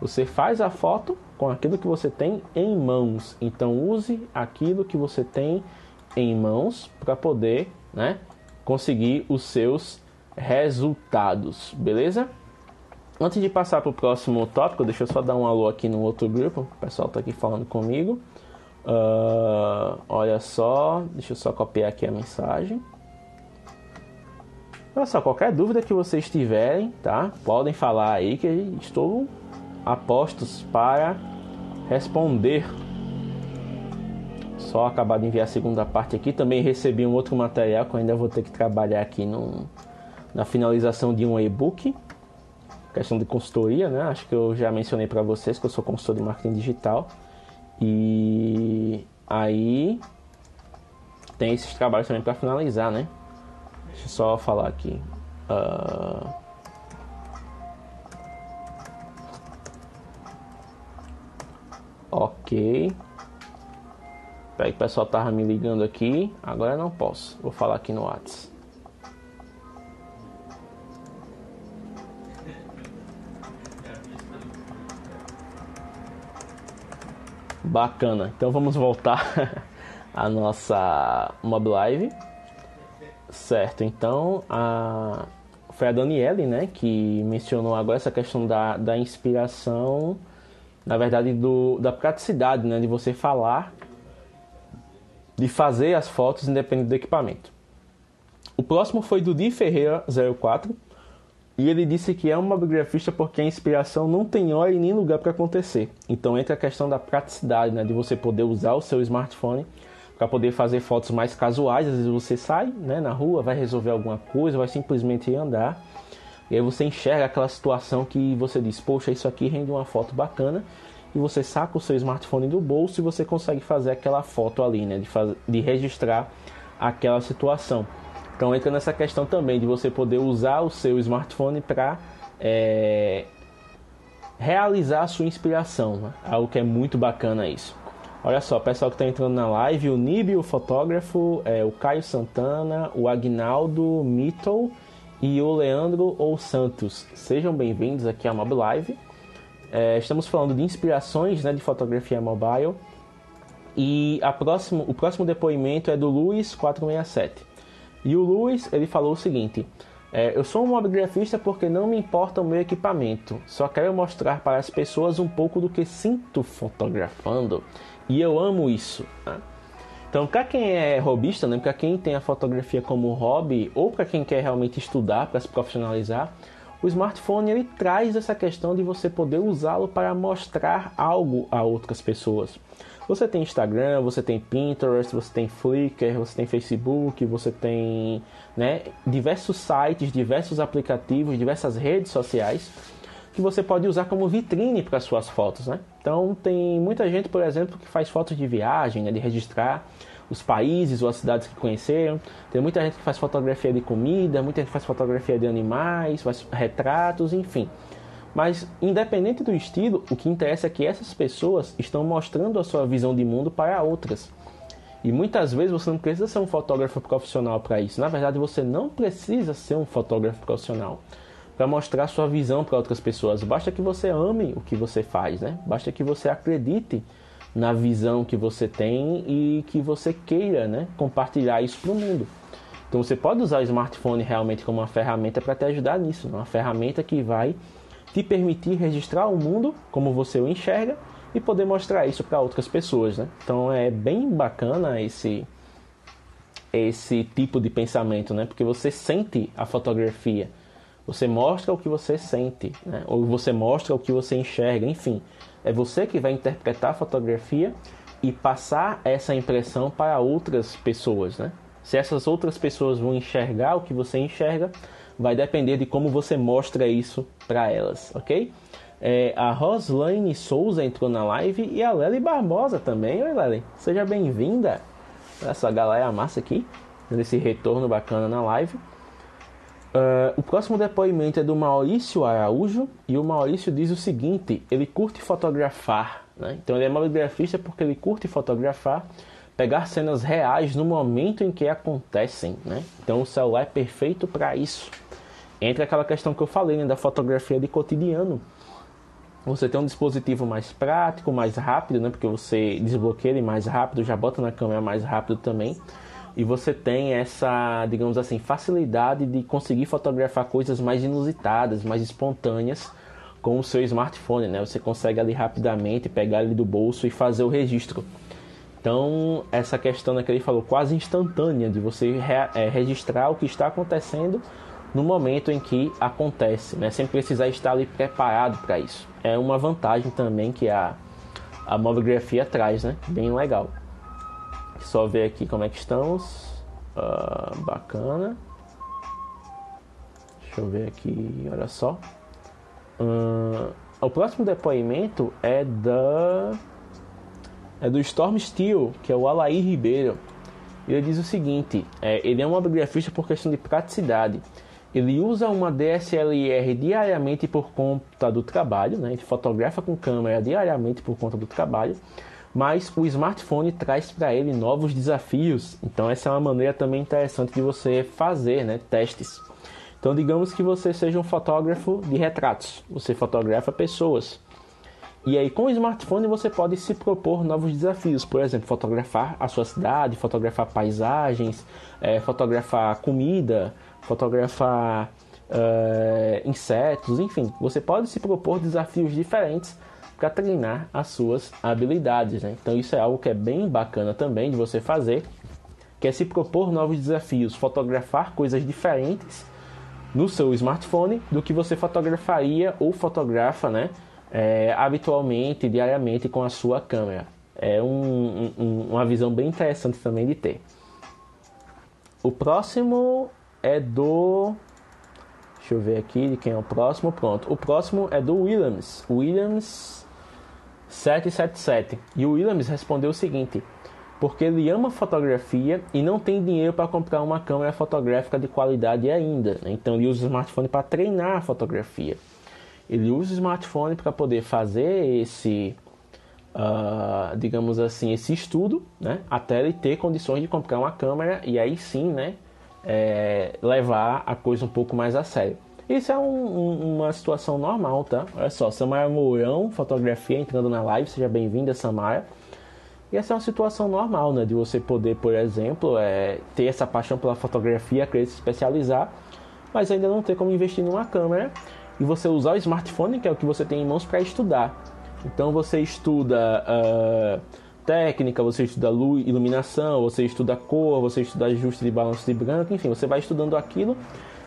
Você faz a foto com aquilo que você tem em mãos. Então use aquilo que você tem em mãos para poder, né, conseguir os seus resultados, beleza? Antes de passar para o próximo tópico, deixa eu só dar um alô aqui no outro grupo. O pessoal está aqui falando comigo. Uh, olha só, deixa eu só copiar aqui a mensagem. Olha só, qualquer dúvida que vocês tiverem, tá? Podem falar aí que estou a postos para responder. Só acabar de enviar a segunda parte aqui. Também recebi um outro material que eu ainda vou ter que trabalhar aqui no, na finalização de um e-book. Questão de consultoria, né? Acho que eu já mencionei para vocês que eu sou consultor de marketing digital. E aí tem esses trabalhos também para finalizar, né? Deixa eu só falar aqui. Uh... Ok. Peraí, o pessoal tava me ligando aqui. Agora eu não posso. Vou falar aqui no WhatsApp. Bacana. Então vamos voltar à nossa Mob Live. Certo, então a... foi a Daniele né, que mencionou agora essa questão da, da inspiração, na verdade, do, da praticidade né, de você falar, de fazer as fotos independente do equipamento. O próximo foi do Di Ferreira 04 e ele disse que é um mobigrafista porque a inspiração não tem hora e nem lugar para acontecer. Então entra a questão da praticidade, né, de você poder usar o seu smartphone para poder fazer fotos mais casuais. Às vezes você sai né, na rua, vai resolver alguma coisa, vai simplesmente andar. E aí você enxerga aquela situação que você diz, poxa, isso aqui rende uma foto bacana. E você saca o seu smartphone do bolso e você consegue fazer aquela foto ali, né? De, fazer, de registrar aquela situação. Então entra nessa questão também de você poder usar o seu smartphone para é, realizar a sua inspiração. Né? Algo que é muito bacana isso. Olha só, pessoal que está entrando na live, o Níbio, o fotógrafo, é, o Caio Santana, o Agnaldo Mittel e o Leandro ou Santos. Sejam bem-vindos aqui à Mob Live. É, estamos falando de inspirações né, de fotografia mobile. E próximo, o próximo depoimento é do Luiz467. E o Luiz ele falou o seguinte: é, Eu sou um mobigrafista porque não me importa o meu equipamento, só quero mostrar para as pessoas um pouco do que sinto fotografando e eu amo isso. Né? Então, para quem é robista, né, para quem tem a fotografia como hobby ou para quem quer realmente estudar para se profissionalizar, o smartphone ele traz essa questão de você poder usá-lo para mostrar algo a outras pessoas. Você tem Instagram, você tem Pinterest, você tem Flickr, você tem Facebook, você tem né, diversos sites, diversos aplicativos, diversas redes sociais que você pode usar como vitrine para suas fotos, né? Então tem muita gente, por exemplo, que faz fotos de viagem, né, de registrar os países ou as cidades que conheceram. Tem muita gente que faz fotografia de comida, muita gente faz fotografia de animais, faz retratos, enfim. Mas independente do estilo, o que interessa é que essas pessoas estão mostrando a sua visão de mundo para outras. E muitas vezes você não precisa ser um fotógrafo profissional para isso. Na verdade, você não precisa ser um fotógrafo profissional para mostrar sua visão para outras pessoas. Basta que você ame o que você faz, né? Basta que você acredite na visão que você tem e que você queira, né, compartilhar isso para o mundo. Então você pode usar o smartphone realmente como uma ferramenta para te ajudar nisso, né? uma ferramenta que vai te permitir registrar o mundo como você o enxerga e poder mostrar isso para outras pessoas, né? Então é bem bacana esse esse tipo de pensamento, né? Porque você sente a fotografia você mostra o que você sente, né? ou você mostra o que você enxerga, enfim. É você que vai interpretar a fotografia e passar essa impressão para outras pessoas, né? Se essas outras pessoas vão enxergar o que você enxerga, vai depender de como você mostra isso para elas, ok? É, a Roslaine Souza entrou na live e a Lely Barbosa também. Oi, Lely, seja bem-vinda. Essa galera massa aqui, nesse retorno bacana na live. Uh, o próximo depoimento é do Maurício Araújo e o Maurício diz o seguinte: ele curte fotografar, né? então ele é mobigrafista porque ele curte fotografar, pegar cenas reais no momento em que acontecem, né? então o celular é perfeito para isso. Entra aquela questão que eu falei né, da fotografia de cotidiano. Você tem um dispositivo mais prático, mais rápido, né? porque você desbloqueia ele mais rápido, já bota na câmera mais rápido também e você tem essa, digamos assim, facilidade de conseguir fotografar coisas mais inusitadas, mais espontâneas com o seu smartphone, né? Você consegue ali rapidamente pegar ele do bolso e fazer o registro. Então, essa questão né, que ele falou, quase instantânea, de você re, é, registrar o que está acontecendo no momento em que acontece, né? sem precisar estar ali preparado para isso. É uma vantagem também que a, a mobigrafia traz, né? bem legal. Só ver aqui como é que estamos. Uh, bacana. Deixa eu ver aqui, olha só. Uh, o próximo depoimento é da é do Storm Steel, que é o Alair Ribeiro. Ele diz o seguinte: é, ele é um bibliografista por questão de praticidade. Ele usa uma DSLR diariamente por conta do trabalho, né? ele fotografa com câmera diariamente por conta do trabalho, mas o smartphone traz para ele novos desafios. Então essa é uma maneira também interessante de você fazer né? testes. Então digamos que você seja um fotógrafo de retratos, você fotografa pessoas. E aí com o smartphone você pode se propor novos desafios, por exemplo, fotografar a sua cidade, fotografar paisagens, é, fotografar comida, fotografar uh, insetos, enfim, você pode se propor desafios diferentes para treinar as suas habilidades. Né? Então isso é algo que é bem bacana também de você fazer, que é se propor novos desafios, fotografar coisas diferentes no seu smartphone do que você fotografaria ou fotografa, né? É, habitualmente, diariamente com a sua câmera. É um, um, uma visão bem interessante também de ter. O próximo é do. Deixa eu ver aqui de quem é o próximo. Pronto. O próximo é do Williams. Williams 777. E o Williams respondeu o seguinte: porque ele ama fotografia e não tem dinheiro para comprar uma câmera fotográfica de qualidade ainda. Né? Então ele usa o smartphone para treinar a fotografia. Ele usa o smartphone para poder fazer esse, uh, digamos assim, esse estudo, né? até ele ter condições de comprar uma câmera e aí sim, né? É, levar a coisa um pouco mais a sério. Isso é um, um, uma situação normal, tá? Olha só, Samara Mourão, fotografia, entrando na live, seja bem-vinda, Samara. E essa é uma situação normal, né? De você poder, por exemplo, é, ter essa paixão pela fotografia, querer se especializar, mas ainda não ter como investir numa câmera e você usar o smartphone, que é o que você tem em mãos, para estudar. Então você estuda. Uh, técnica, você estuda luz, iluminação, você estuda cor, você estuda ajuste de balanço de branco, enfim, você vai estudando aquilo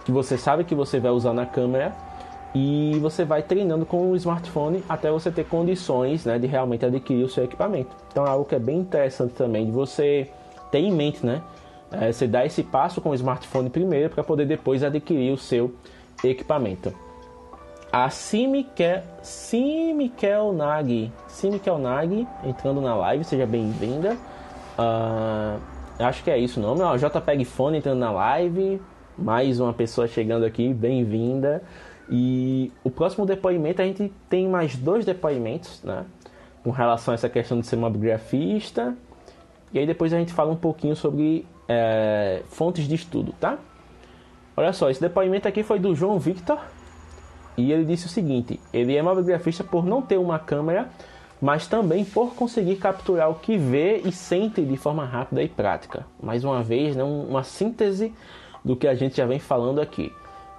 que você sabe que você vai usar na câmera e você vai treinando com o smartphone até você ter condições né, de realmente adquirir o seu equipamento. Então é algo que é bem interessante também de você ter em mente, né? É, você dá esse passo com o smartphone primeiro para poder depois adquirir o seu equipamento. A Simikel, Nagi, Simikel Nagi entrando na live, seja bem-vinda. Uh, acho que é isso o nome. Ó, JPEG Fone entrando na live. Mais uma pessoa chegando aqui, bem-vinda. E o próximo depoimento, a gente tem mais dois depoimentos, né? Com relação a essa questão de ser mobigrafista. E aí depois a gente fala um pouquinho sobre é, fontes de estudo, tá? Olha só, esse depoimento aqui foi do João Victor. E ele disse o seguinte: ele é mobigrafista por não ter uma câmera, mas também por conseguir capturar o que vê e sente de forma rápida e prática. Mais uma vez, né, uma síntese do que a gente já vem falando aqui.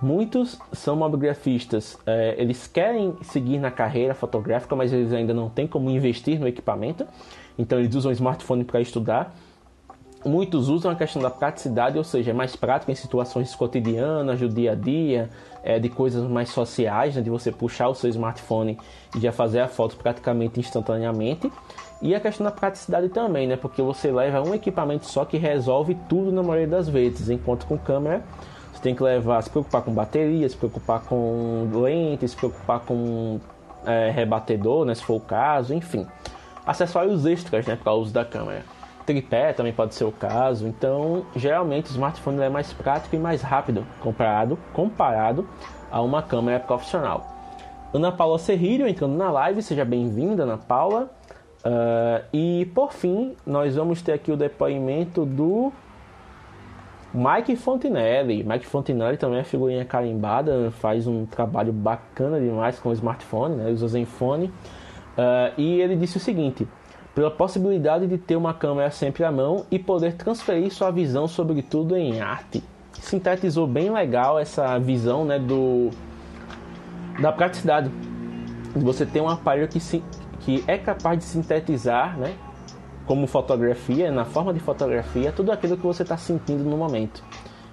Muitos são mobigrafistas, é, eles querem seguir na carreira fotográfica, mas eles ainda não têm como investir no equipamento, então eles usam o smartphone para estudar muitos usam a questão da praticidade, ou seja, é mais prático em situações cotidianas, do dia a dia, é, de coisas mais sociais, né, de você puxar o seu smartphone e já fazer a foto praticamente instantaneamente. E a questão da praticidade também, né, porque você leva um equipamento só que resolve tudo na maioria das vezes, enquanto com câmera você tem que levar, se preocupar com bateria, se preocupar com lentes, se preocupar com é, rebatedor, né, se for o caso, enfim. Acessórios extras né, para o uso da câmera tripé também pode ser o caso. Então, geralmente o smartphone é mais prático e mais rápido comparado, comparado a uma câmera profissional. Ana Paula Serrilho entrando na live, seja bem-vinda, Ana Paula. Uh, e por fim, nós vamos ter aqui o depoimento do Mike Fontinelli. Mike Fontinelli também é figurinha carimbada, faz um trabalho bacana demais com o smartphone, né? usa Zenfone. Uh, e ele disse o seguinte: pela possibilidade de ter uma câmera sempre à mão e poder transferir sua visão sobre tudo em arte. Sintetizou bem legal essa visão né, do, da praticidade. Você tem um aparelho que, se, que é capaz de sintetizar, né, como fotografia, na forma de fotografia, tudo aquilo que você está sentindo no momento.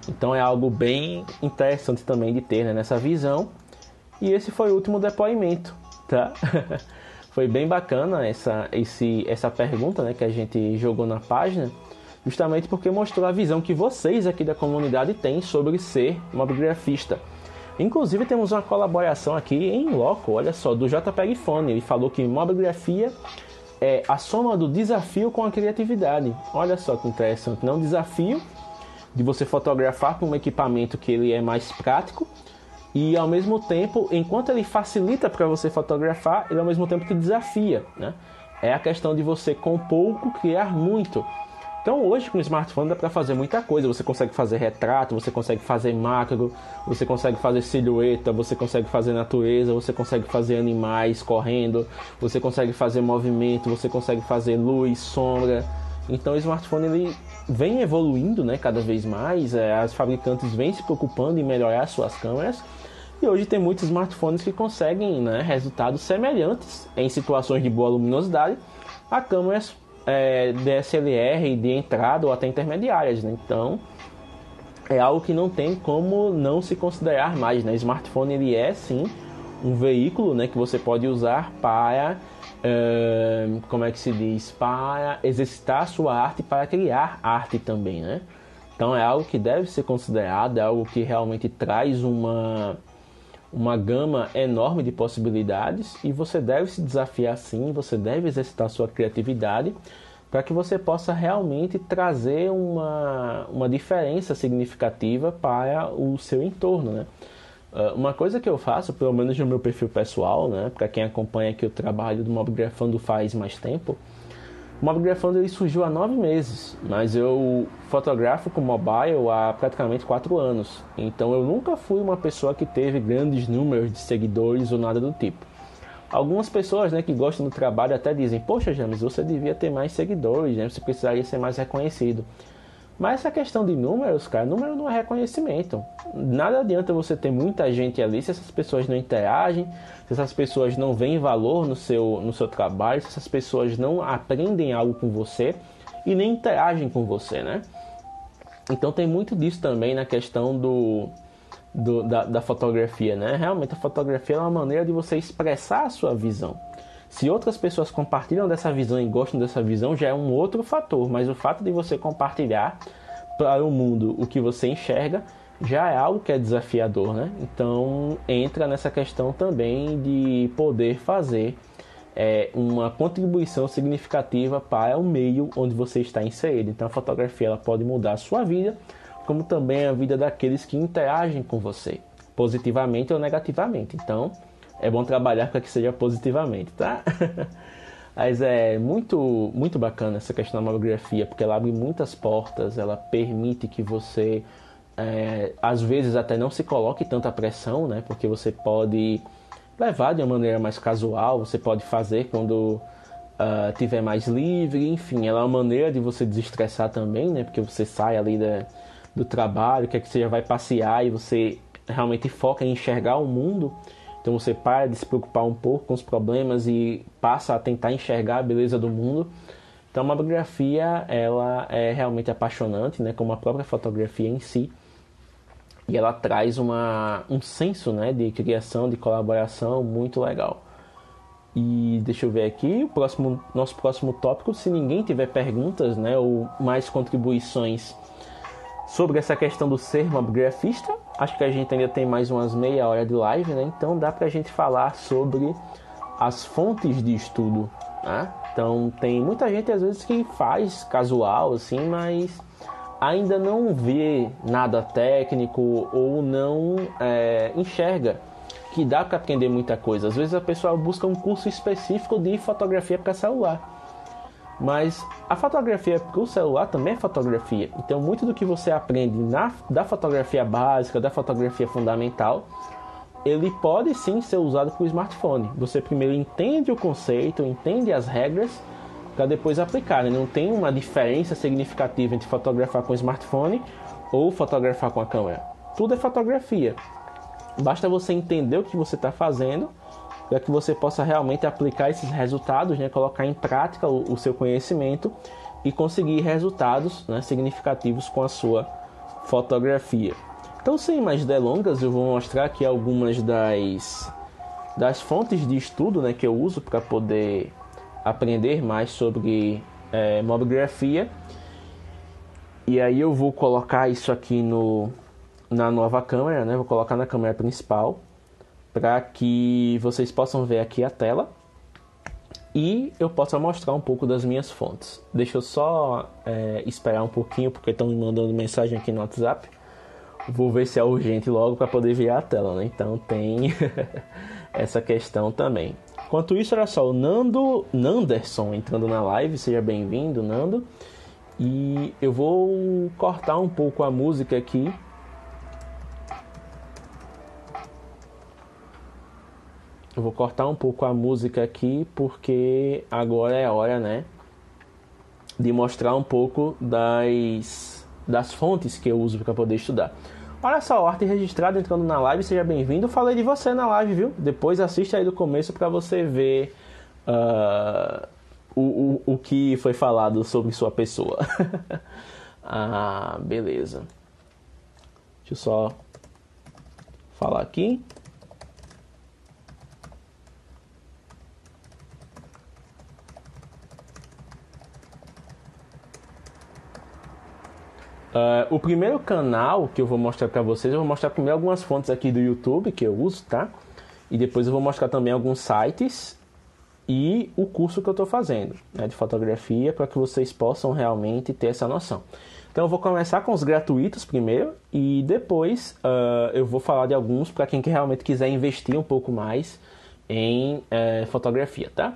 Então é algo bem interessante também de ter né, nessa visão. E esse foi o último depoimento, tá? Foi bem bacana essa, esse, essa pergunta né, que a gente jogou na página, justamente porque mostrou a visão que vocês aqui da comunidade têm sobre ser mobigrafista. Inclusive temos uma colaboração aqui em loco, olha só, do JPEG Fone. Ele falou que mobigrafia é a soma do desafio com a criatividade. Olha só que interessante, não desafio de você fotografar com um equipamento que ele é mais prático e ao mesmo tempo, enquanto ele facilita para você fotografar, ele ao mesmo tempo te desafia, né? É a questão de você com pouco criar muito. Então hoje com o smartphone dá para fazer muita coisa. Você consegue fazer retrato, você consegue fazer macro, você consegue fazer silhueta, você consegue fazer natureza, você consegue fazer animais correndo, você consegue fazer movimento, você consegue fazer luz, sombra. Então o smartphone ele vem evoluindo, né, cada vez mais. É, as fabricantes vêm se preocupando em melhorar suas câmeras. E hoje tem muitos smartphones que conseguem né, resultados semelhantes em situações de boa luminosidade a câmeras é, DSLR de entrada ou até intermediárias. Né? Então é algo que não tem como não se considerar mais. Né? Smartphone ele é sim um veículo né, que você pode usar para como é que se diz para exercitar sua arte para criar arte também né então é algo que deve ser considerado é algo que realmente traz uma uma gama enorme de possibilidades e você deve se desafiar sim, você deve exercitar sua criatividade para que você possa realmente trazer uma, uma diferença significativa para o seu entorno, né? Ah, uma coisa que eu faço, pelo menos no meu perfil pessoal, né, para quem acompanha aqui o trabalho do Mobgrafando faz mais tempo, o Mobgrafando ele surgiu há nove meses, mas eu fotografo com mobile há praticamente quatro anos. Então eu nunca fui uma pessoa que teve grandes números de seguidores ou nada do tipo. Algumas pessoas né, que gostam do trabalho até dizem: Poxa, James, você devia ter mais seguidores, né? você precisaria ser mais reconhecido. Mas essa questão de números, cara, número não é reconhecimento. Nada adianta você ter muita gente ali se essas pessoas não interagem, se essas pessoas não veem valor no seu, no seu trabalho, se essas pessoas não aprendem algo com você e nem interagem com você, né? Então tem muito disso também na questão do, do da, da, fotografia, né? Realmente a fotografia é uma maneira de você expressar a sua visão. Se outras pessoas compartilham dessa visão e gostam dessa visão, já é um outro fator, mas o fato de você compartilhar para o mundo o que você enxerga já é algo que é desafiador, né? Então entra nessa questão também de poder fazer é, uma contribuição significativa para o meio onde você está inserido. Então a fotografia ela pode mudar a sua vida, como também a vida daqueles que interagem com você, positivamente ou negativamente. Então é bom trabalhar para que seja positivamente, tá? Mas é muito, muito bacana essa questão da mamografia, porque ela abre muitas portas, ela permite que você, é, às vezes, até não se coloque tanta pressão, né? Porque você pode levar de uma maneira mais casual, você pode fazer quando uh, tiver mais livre, enfim, ela é uma maneira de você desestressar também, né? Porque você sai ali da, do trabalho, quer que você já vai passear e você realmente foca em enxergar o mundo então você para de se preocupar um pouco com os problemas e passa a tentar enxergar a beleza do mundo. Então a biografia ela é realmente apaixonante, né, como a própria fotografia em si. E ela traz uma, um senso né, de criação, de colaboração muito legal. E deixa eu ver aqui, o próximo, nosso próximo tópico, se ninguém tiver perguntas né, ou mais contribuições sobre essa questão do ser mobigrafista, Acho que a gente ainda tem mais umas meia hora de live, né? Então dá pra gente falar sobre as fontes de estudo, né? Então tem muita gente às vezes que faz casual assim, mas ainda não vê nada técnico ou não é, enxerga que dá para aprender muita coisa. Às vezes a pessoa busca um curso específico de fotografia para celular. Mas a fotografia para o celular também é fotografia. Então, muito do que você aprende na, da fotografia básica, da fotografia fundamental, ele pode sim ser usado para o smartphone. Você primeiro entende o conceito, entende as regras, para depois aplicar. Né? Não tem uma diferença significativa entre fotografar com o smartphone ou fotografar com a câmera. Tudo é fotografia. Basta você entender o que você está fazendo para que você possa realmente aplicar esses resultados, né, colocar em prática o, o seu conhecimento e conseguir resultados né, significativos com a sua fotografia. Então, sem mais delongas, eu vou mostrar aqui algumas das, das fontes de estudo né, que eu uso para poder aprender mais sobre é, mobigrafia. E aí eu vou colocar isso aqui no, na nova câmera, né? Vou colocar na câmera principal para que vocês possam ver aqui a tela. e eu possa mostrar um pouco das minhas fontes. Deixa eu só é, esperar um pouquinho porque estão me mandando mensagem aqui no WhatsApp. Vou ver se é urgente logo para poder virar a tela, né? Então tem essa questão também. Enquanto isso, olha só, o Nando Nanderson entrando na live, seja bem-vindo, Nando. E eu vou cortar um pouco a música aqui Eu vou cortar um pouco a música aqui porque agora é hora, né, de mostrar um pouco das, das fontes que eu uso para poder estudar. Olha só, arte registrada entrando na live, seja bem-vindo. Falei de você na live, viu? Depois assiste aí do começo para você ver uh, o, o, o que foi falado sobre sua pessoa. ah, beleza. Deixa eu só falar aqui. Uh, o primeiro canal que eu vou mostrar para vocês, eu vou mostrar primeiro algumas fontes aqui do YouTube que eu uso, tá? E depois eu vou mostrar também alguns sites e o curso que eu estou fazendo né, de fotografia para que vocês possam realmente ter essa noção. Então eu vou começar com os gratuitos primeiro e depois uh, eu vou falar de alguns para quem realmente quiser investir um pouco mais em uh, fotografia, tá?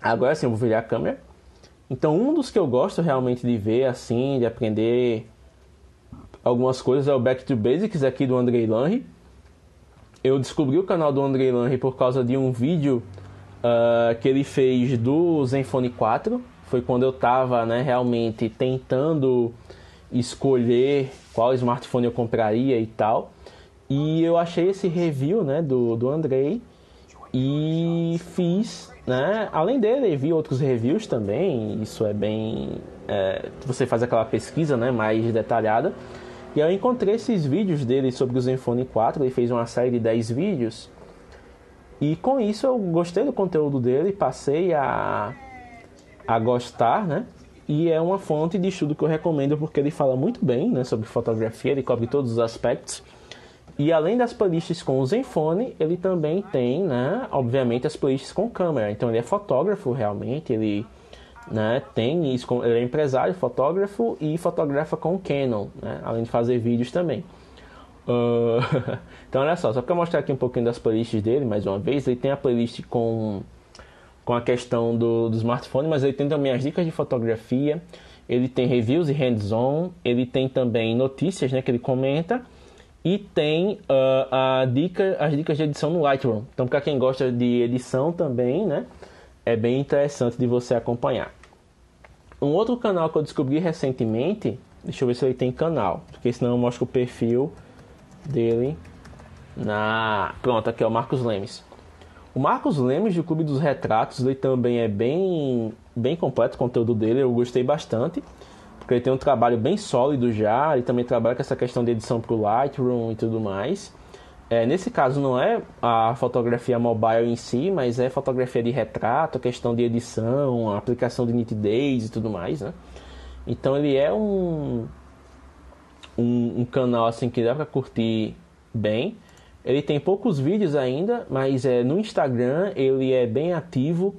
Agora sim eu vou virar a câmera. Então, um dos que eu gosto realmente de ver, assim, de aprender algumas coisas é o Back to Basics aqui do Andrei Lange. Eu descobri o canal do Andrei Lange por causa de um vídeo uh, que ele fez do Zenfone 4. Foi quando eu estava né, realmente tentando escolher qual smartphone eu compraria e tal. E eu achei esse review né, do, do Andrei e fiz né? Além dele, vi outros reviews também. Isso é bem. É, você faz aquela pesquisa né, mais detalhada. E eu encontrei esses vídeos dele sobre o Zenfone 4. Ele fez uma série de 10 vídeos. E com isso eu gostei do conteúdo dele, passei a, a gostar, né? E é uma fonte de estudo que eu recomendo porque ele fala muito bem né, sobre fotografia, ele cobre todos os aspectos. E além das playlists com o Zenfone, ele também tem, né, obviamente, as playlists com câmera. Então ele é fotógrafo realmente, ele né, tem isso, ele é empresário, fotógrafo e fotografa com Canon, né, além de fazer vídeos também. Uh, então olha só, só para mostrar aqui um pouquinho das playlists dele, mais uma vez, ele tem a playlist com, com a questão do, do smartphone, mas ele tem também as dicas de fotografia, ele tem reviews e hands-on, ele tem também notícias né, que ele comenta, e tem uh, a dica, as dicas de edição no Lightroom. Então, para quem gosta de edição também, né, é bem interessante de você acompanhar. Um outro canal que eu descobri recentemente, deixa eu ver se ele tem canal, porque senão eu mostro o perfil dele na. Pronto, aqui é o Marcos Lemes. O Marcos Lemes do Clube dos Retratos, ele também é bem, bem completo o conteúdo dele, eu gostei bastante porque ele tem um trabalho bem sólido já, ele também trabalha com essa questão de edição para o Lightroom e tudo mais. É, nesse caso não é a fotografia mobile em si, mas é fotografia de retrato, questão de edição, aplicação de nitidez e tudo mais, né? Então ele é um, um, um canal assim que dá para curtir bem. Ele tem poucos vídeos ainda, mas é, no Instagram ele é bem ativo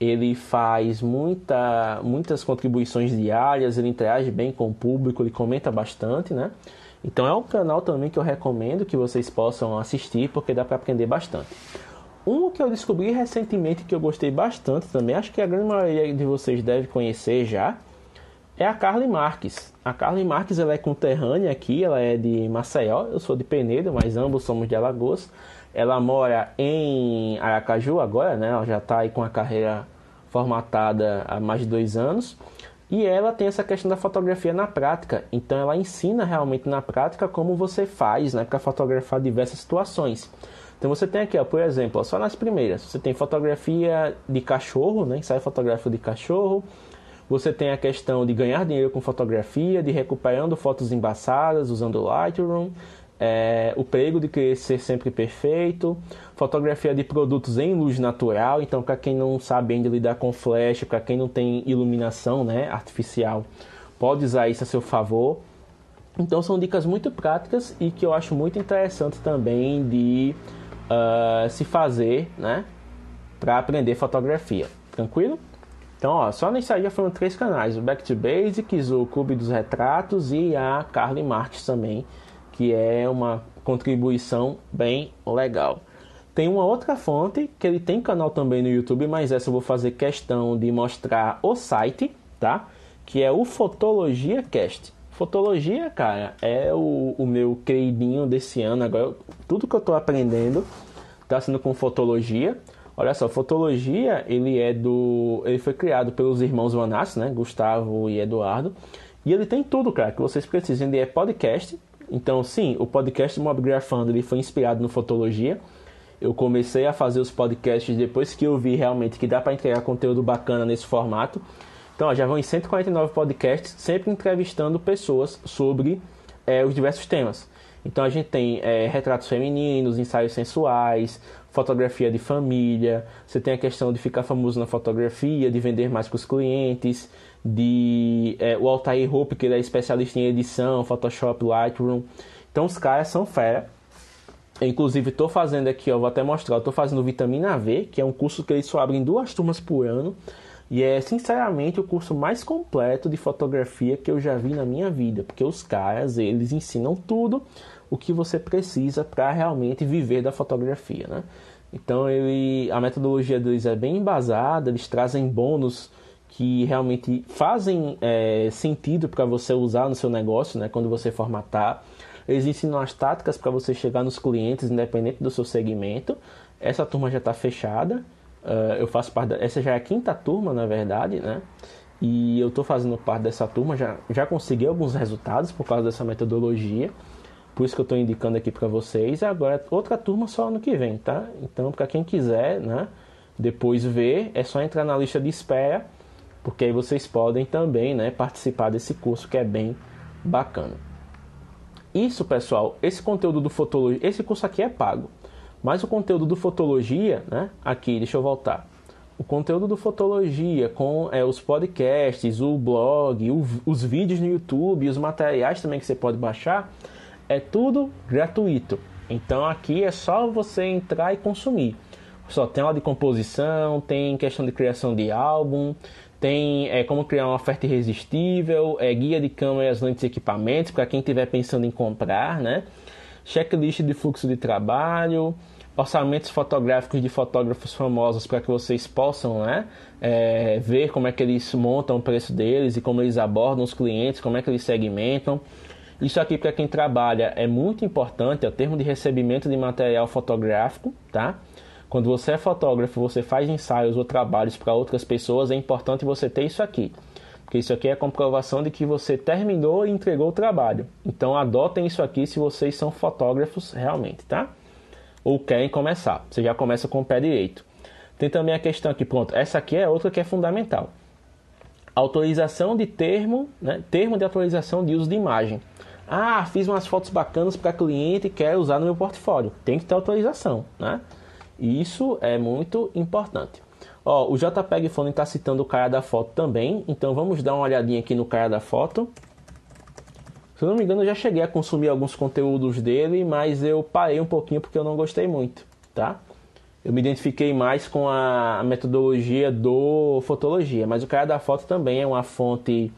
ele faz muita, muitas contribuições diárias, ele interage bem com o público, ele comenta bastante, né? Então é um canal também que eu recomendo que vocês possam assistir, porque dá para aprender bastante. Um que eu descobri recentemente que eu gostei bastante também, acho que a grande maioria de vocês deve conhecer já, é a Carly Marques. A Carly Marques ela é conterrânea aqui, ela é de Maceió, eu sou de Penedo, mas ambos somos de Alagoas. Ela mora em Aracaju agora, né? Ela já está aí com a carreira formatada há mais de dois anos. E ela tem essa questão da fotografia na prática. Então ela ensina realmente na prática como você faz né, para fotografar diversas situações. Então você tem aqui, ó, por exemplo, ó, só nas primeiras, você tem fotografia de cachorro, né, ensaio fotográfico de cachorro. Você tem a questão de ganhar dinheiro com fotografia, de recuperando fotos embaçadas usando Lightroom é, o prego de querer ser sempre perfeito, fotografia de produtos em luz natural, então para quem não sabe ainda lidar com flash, para quem não tem iluminação né, artificial, pode usar isso a seu favor. Então são dicas muito práticas e que eu acho muito interessante também de uh, se fazer né, para aprender fotografia. Tranquilo? Então, ó, só nesse aí já foram três canais: o Back to Basics, o Clube dos Retratos e a Carly Marques também, que é uma contribuição bem legal. Tem uma outra fonte que ele tem canal também no YouTube, mas essa eu vou fazer questão de mostrar o site, tá? Que é o Fotologia Cast. Fotologia, cara, é o, o meu queridinho desse ano. Agora, tudo que eu estou aprendendo está sendo com fotologia. Olha só, fotologia, ele é do, ele foi criado pelos irmãos Vanassi, né, Gustavo e Eduardo. E ele tem tudo, cara, que vocês precisam. Ele é podcast. Então, sim, o podcast Mob ele foi inspirado no fotologia. Eu comecei a fazer os podcasts depois que eu vi realmente que dá para entregar conteúdo bacana nesse formato. Então, ó, já vão em 149 podcasts, sempre entrevistando pessoas sobre é, os diversos temas. Então, a gente tem é, retratos femininos, ensaios sensuais, fotografia de família, você tem a questão de ficar famoso na fotografia, de vender mais para os clientes, de é, o Altair Hope, que ele é especialista em edição, Photoshop, Lightroom. Então, os caras são fera. Inclusive, estou fazendo aqui, ó, vou até mostrar, estou fazendo Vitamina V, que é um curso que eles só abrem duas turmas por ano. E é sinceramente o curso mais completo de fotografia que eu já vi na minha vida, porque os caras, eles ensinam tudo o que você precisa para realmente viver da fotografia, né? Então ele, a metodologia deles é bem embasada, eles trazem bônus que realmente fazem é, sentido para você usar no seu negócio, né? Quando você formatar, eles ensinam as táticas para você chegar nos clientes, independente do seu segmento. Essa turma já está fechada. Uh, eu faço parte da, essa já é a quinta turma, na verdade, né? E eu estou fazendo parte dessa turma, já, já consegui alguns resultados por causa dessa metodologia. Por isso que eu estou indicando aqui para vocês. Agora, outra turma só ano que vem, tá? Então, para quem quiser, né? Depois ver, é só entrar na lista de espera, porque aí vocês podem também, né? Participar desse curso que é bem bacana. Isso, pessoal, esse conteúdo do Fotologia, esse curso aqui é pago. Mas o conteúdo do Fotologia, né? Aqui, deixa eu voltar. O conteúdo do Fotologia, com é, os podcasts, o blog, o, os vídeos no YouTube, os materiais também que você pode baixar, é tudo gratuito. Então aqui é só você entrar e consumir. Só tem aula de composição, tem questão de criação de álbum, tem é, como criar uma oferta irresistível, é, guia de câmeras, lentes e equipamentos para quem estiver pensando em comprar, né? Checklist de fluxo de trabalho, orçamentos fotográficos de fotógrafos famosos para que vocês possam né, é, ver como é que eles montam o preço deles e como eles abordam os clientes, como é que eles segmentam. Isso aqui para quem trabalha é muito importante, é o termo de recebimento de material fotográfico, tá? Quando você é fotógrafo, você faz ensaios ou trabalhos para outras pessoas, é importante você ter isso aqui. Porque isso aqui é a comprovação de que você terminou e entregou o trabalho. Então adotem isso aqui se vocês são fotógrafos realmente, tá? ou querem começar. Você já começa com o pé direito. Tem também a questão aqui, pronto, essa aqui é outra que é fundamental. Autorização de termo, né? termo de autorização de uso de imagem. Ah, fiz umas fotos bacanas para cliente e quer usar no meu portfólio. Tem que ter autorização, né? Isso é muito importante. Ó, o JPEG Phone está citando o cara da foto também, então vamos dar uma olhadinha aqui no cara da foto. Se eu não me engano, eu já cheguei a consumir alguns conteúdos dele, mas eu parei um pouquinho porque eu não gostei muito, tá? Eu me identifiquei mais com a metodologia do Fotologia, mas o cara da foto também é uma fonte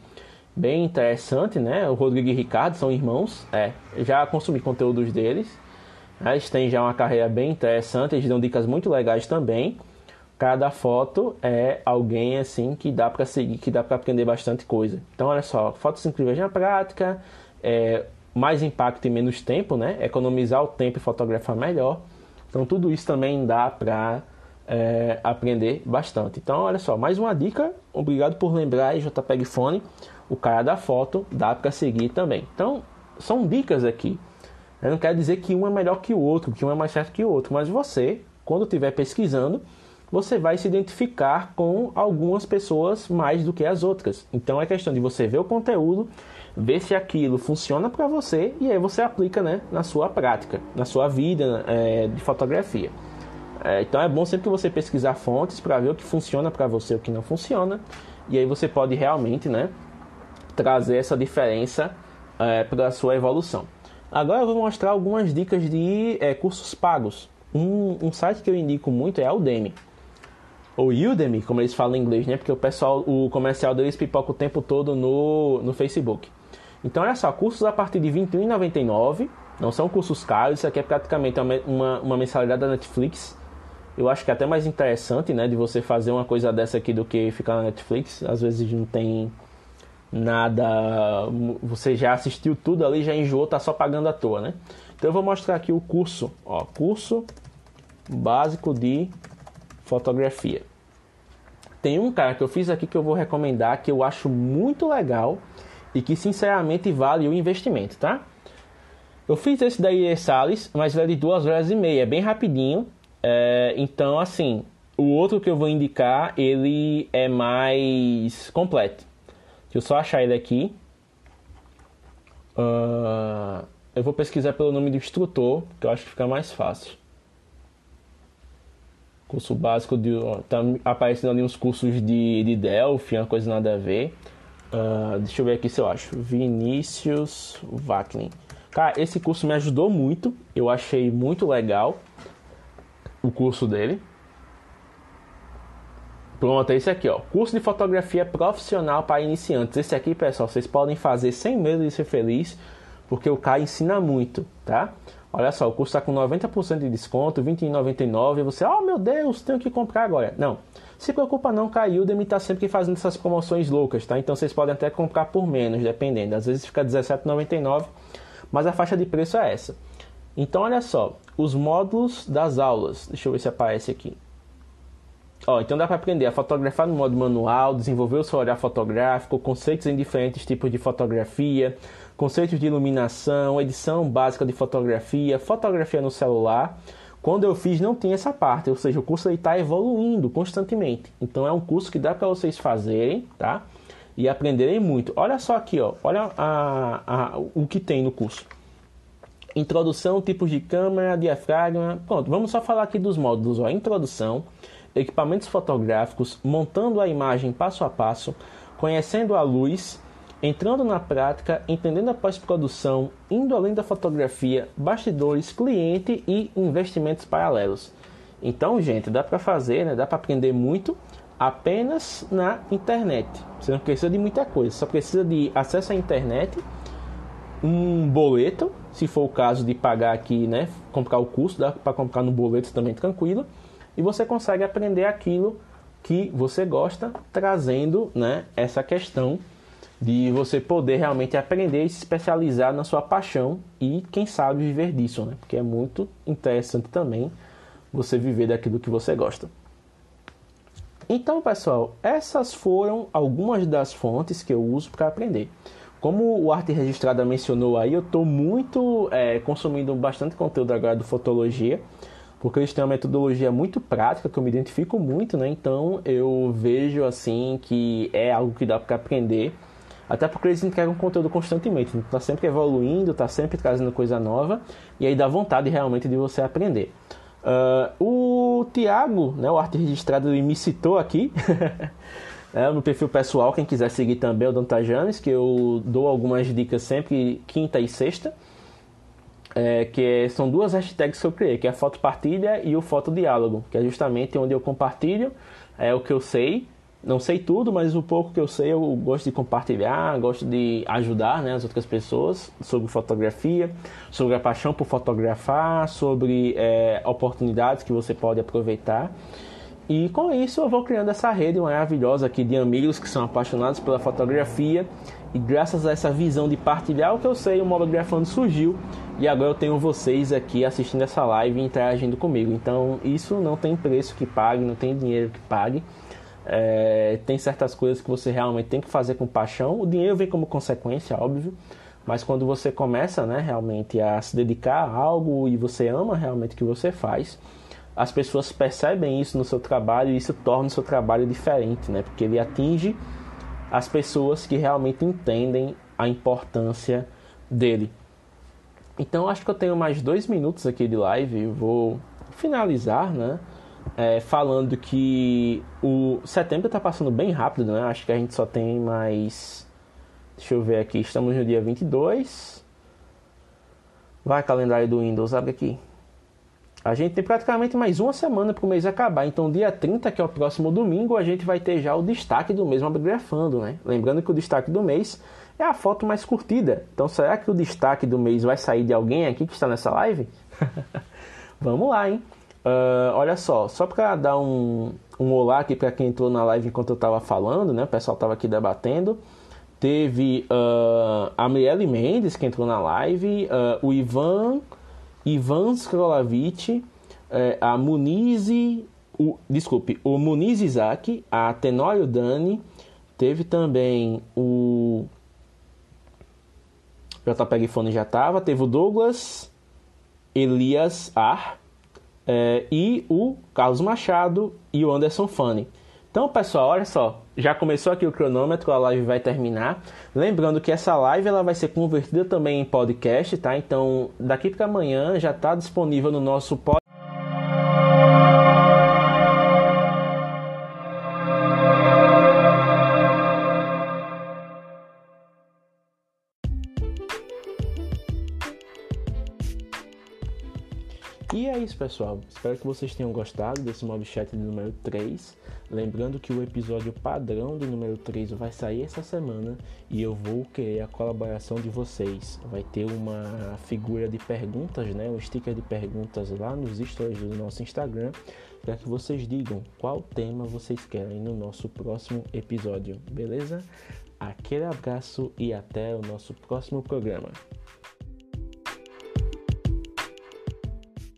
bem interessante, né? O Rodrigo e o Ricardo são irmãos, é. Já consumi conteúdos deles. Eles têm já uma carreira bem interessante, eles dão dicas muito legais também. Cada foto é alguém assim que dá para seguir, que dá para aprender bastante coisa. Então, olha só, fotos incríveis na prática, é, mais impacto e menos tempo, né? Economizar o tempo e fotografar melhor. Então tudo isso também dá para é, aprender bastante. Então olha só, mais uma dica. Obrigado por lembrar aí, JPEG Fone. O cara da foto dá para seguir também. Então são dicas aqui. Eu não quero dizer que um é melhor que o outro, que um é mais certo que o outro, mas você, quando estiver pesquisando, você vai se identificar com algumas pessoas mais do que as outras. Então é questão de você ver o conteúdo ver se aquilo funciona para você e aí você aplica né, na sua prática, na sua vida é, de fotografia. É, então é bom sempre que você pesquisar fontes para ver o que funciona para você o que não funciona. E aí você pode realmente né, trazer essa diferença é, para a sua evolução. Agora eu vou mostrar algumas dicas de é, cursos pagos. Um, um, site que eu indico muito é a Udemy. ou Udemy, como eles falam em inglês, né? Porque o pessoal, o comercial deles pipoca o tempo todo no, no Facebook. Então, olha só, cursos a partir de R$ 21,99, não são cursos caros, isso aqui é praticamente uma, uma, uma mensalidade da Netflix. Eu acho que é até mais interessante, né, de você fazer uma coisa dessa aqui do que ficar na Netflix. Às vezes não tem nada, você já assistiu tudo ali, já enjoou, tá só pagando à toa, né? Então eu vou mostrar aqui o curso, ó, curso básico de fotografia. Tem um cara que eu fiz aqui que eu vou recomendar que eu acho muito legal e que sinceramente vale o investimento, tá? Eu fiz esse daí Salles, mas ele é de duas horas e meia, é bem rapidinho. É, então, assim, o outro que eu vou indicar, ele é mais completo. Deixa eu só achar ele aqui. Uh, eu vou pesquisar pelo nome do instrutor, que eu acho que fica mais fácil. Curso básico de. Tá aparecendo ali uns cursos de, de Delphi, uma coisa nada a ver. Uh, deixa eu ver aqui se eu acho. Vinícius Vacklin. Cara, esse curso me ajudou muito. Eu achei muito legal o curso dele. Pronto, é esse aqui, ó. Curso de fotografia profissional para iniciantes. Esse aqui, pessoal, vocês podem fazer sem medo de ser feliz, porque o Kai ensina muito, tá? Olha só, o curso está com 90% de desconto, R$ 21,99. Você, oh meu Deus, tenho que comprar agora. Não, se preocupa não, a Udemy está sempre fazendo essas promoções loucas, tá? Então vocês podem até comprar por menos, dependendo. Às vezes fica R$ 17,99, mas a faixa de preço é essa. Então olha só, os módulos das aulas. Deixa eu ver se aparece aqui. Ó, então dá para aprender a fotografar no modo manual, desenvolver o seu olhar fotográfico, conceitos em diferentes tipos de fotografia, conceitos de iluminação, edição básica de fotografia, fotografia no celular. Quando eu fiz não tinha essa parte, ou seja, o curso está evoluindo constantemente. Então é um curso que dá para vocês fazerem, tá? E aprenderem muito. Olha só aqui, ó. Olha a, a, o que tem no curso. Introdução, tipos de câmera, diafragma. Pronto, vamos só falar aqui dos módulos. Ó. Introdução, equipamentos fotográficos, montando a imagem passo a passo, conhecendo a luz, entrando na prática, entendendo a pós-produção, indo além da fotografia, bastidores, cliente e investimentos paralelos. Então, gente, dá para fazer, né? dá para aprender muito apenas na internet. Você não precisa de muita coisa, só precisa de acesso à internet, um boleto, se for o caso de pagar aqui, né, comprar o curso, dá para comprar no boleto também tranquilo, e você consegue aprender aquilo que você gosta, trazendo, né, essa questão de você poder realmente aprender e se especializar na sua paixão e quem sabe viver disso, né? Porque é muito interessante também você viver daquilo que você gosta. Então, pessoal, essas foram algumas das fontes que eu uso para aprender. Como o Arte Registrada mencionou aí, eu estou muito é, consumindo bastante conteúdo agora do Fotologia, porque eles têm uma metodologia muito prática que eu me identifico muito, né? Então eu vejo assim que é algo que dá para aprender até porque eles entregam conteúdo constantemente, então tá sempre evoluindo, tá sempre trazendo coisa nova, e aí dá vontade realmente de você aprender. Uh, o Tiago, né, o arte registrado, ele me citou aqui é, no perfil pessoal. Quem quiser seguir também é o Dantajanes, que eu dou algumas dicas sempre quinta e sexta. É, que são duas hashtags que eu criei, que é a foto partilha e o foto diálogo, que é justamente onde eu compartilho é, o que eu sei não sei tudo, mas o pouco que eu sei eu gosto de compartilhar, gosto de ajudar né, as outras pessoas sobre fotografia, sobre a paixão por fotografar, sobre é, oportunidades que você pode aproveitar. E com isso eu vou criando essa rede maravilhosa aqui de amigos que são apaixonados pela fotografia. E graças a essa visão de partilhar o que eu sei, o Mobografando surgiu. E agora eu tenho vocês aqui assistindo essa live e interagindo comigo. Então isso não tem preço que pague, não tem dinheiro que pague. É, tem certas coisas que você realmente tem que fazer com paixão. O dinheiro vem como consequência, óbvio. Mas quando você começa né, realmente a se dedicar a algo e você ama realmente o que você faz, as pessoas percebem isso no seu trabalho e isso torna o seu trabalho diferente, né? Porque ele atinge as pessoas que realmente entendem a importância dele. Então acho que eu tenho mais dois minutos aqui de live, vou finalizar, né? é, falando que o setembro está passando bem rápido, né? Acho que a gente só tem mais. Deixa eu ver aqui, estamos no dia 22. Vai, calendário do Windows, abre aqui. A gente tem praticamente mais uma semana para o mês acabar. Então, dia 30, que é o próximo domingo, a gente vai ter já o destaque do mês abgrafando, né? Lembrando que o destaque do mês é a foto mais curtida. Então, será que o destaque do mês vai sair de alguém aqui que está nessa live? Vamos lá, hein? Uh, olha só, só para dar um, um olá aqui para quem entrou na live enquanto eu estava falando, né? O pessoal estava aqui debatendo. Teve uh, a Miele Mendes que entrou na live, uh, o Ivan, Ivan Skrolavich, uh, a Muniz, o, desculpe, o Muniz Isaac, a Tenório Dani, teve também o JPEG Fone já estava, teve o Douglas Elias Ar é, e o Carlos Machado e o Anderson Fane. Então, pessoal, olha só, já começou aqui o cronômetro, a live vai terminar. Lembrando que essa live ela vai ser convertida também em podcast, tá? Então, daqui para amanhã já está disponível no nosso podcast é isso, pessoal. Espero que vocês tenham gostado desse mob chat de número 3. Lembrando que o episódio padrão do número 3 vai sair essa semana e eu vou querer a colaboração de vocês. Vai ter uma figura de perguntas, né? Um sticker de perguntas lá nos stories do nosso Instagram para que vocês digam qual tema vocês querem no nosso próximo episódio, beleza? Aquele abraço e até o nosso próximo programa.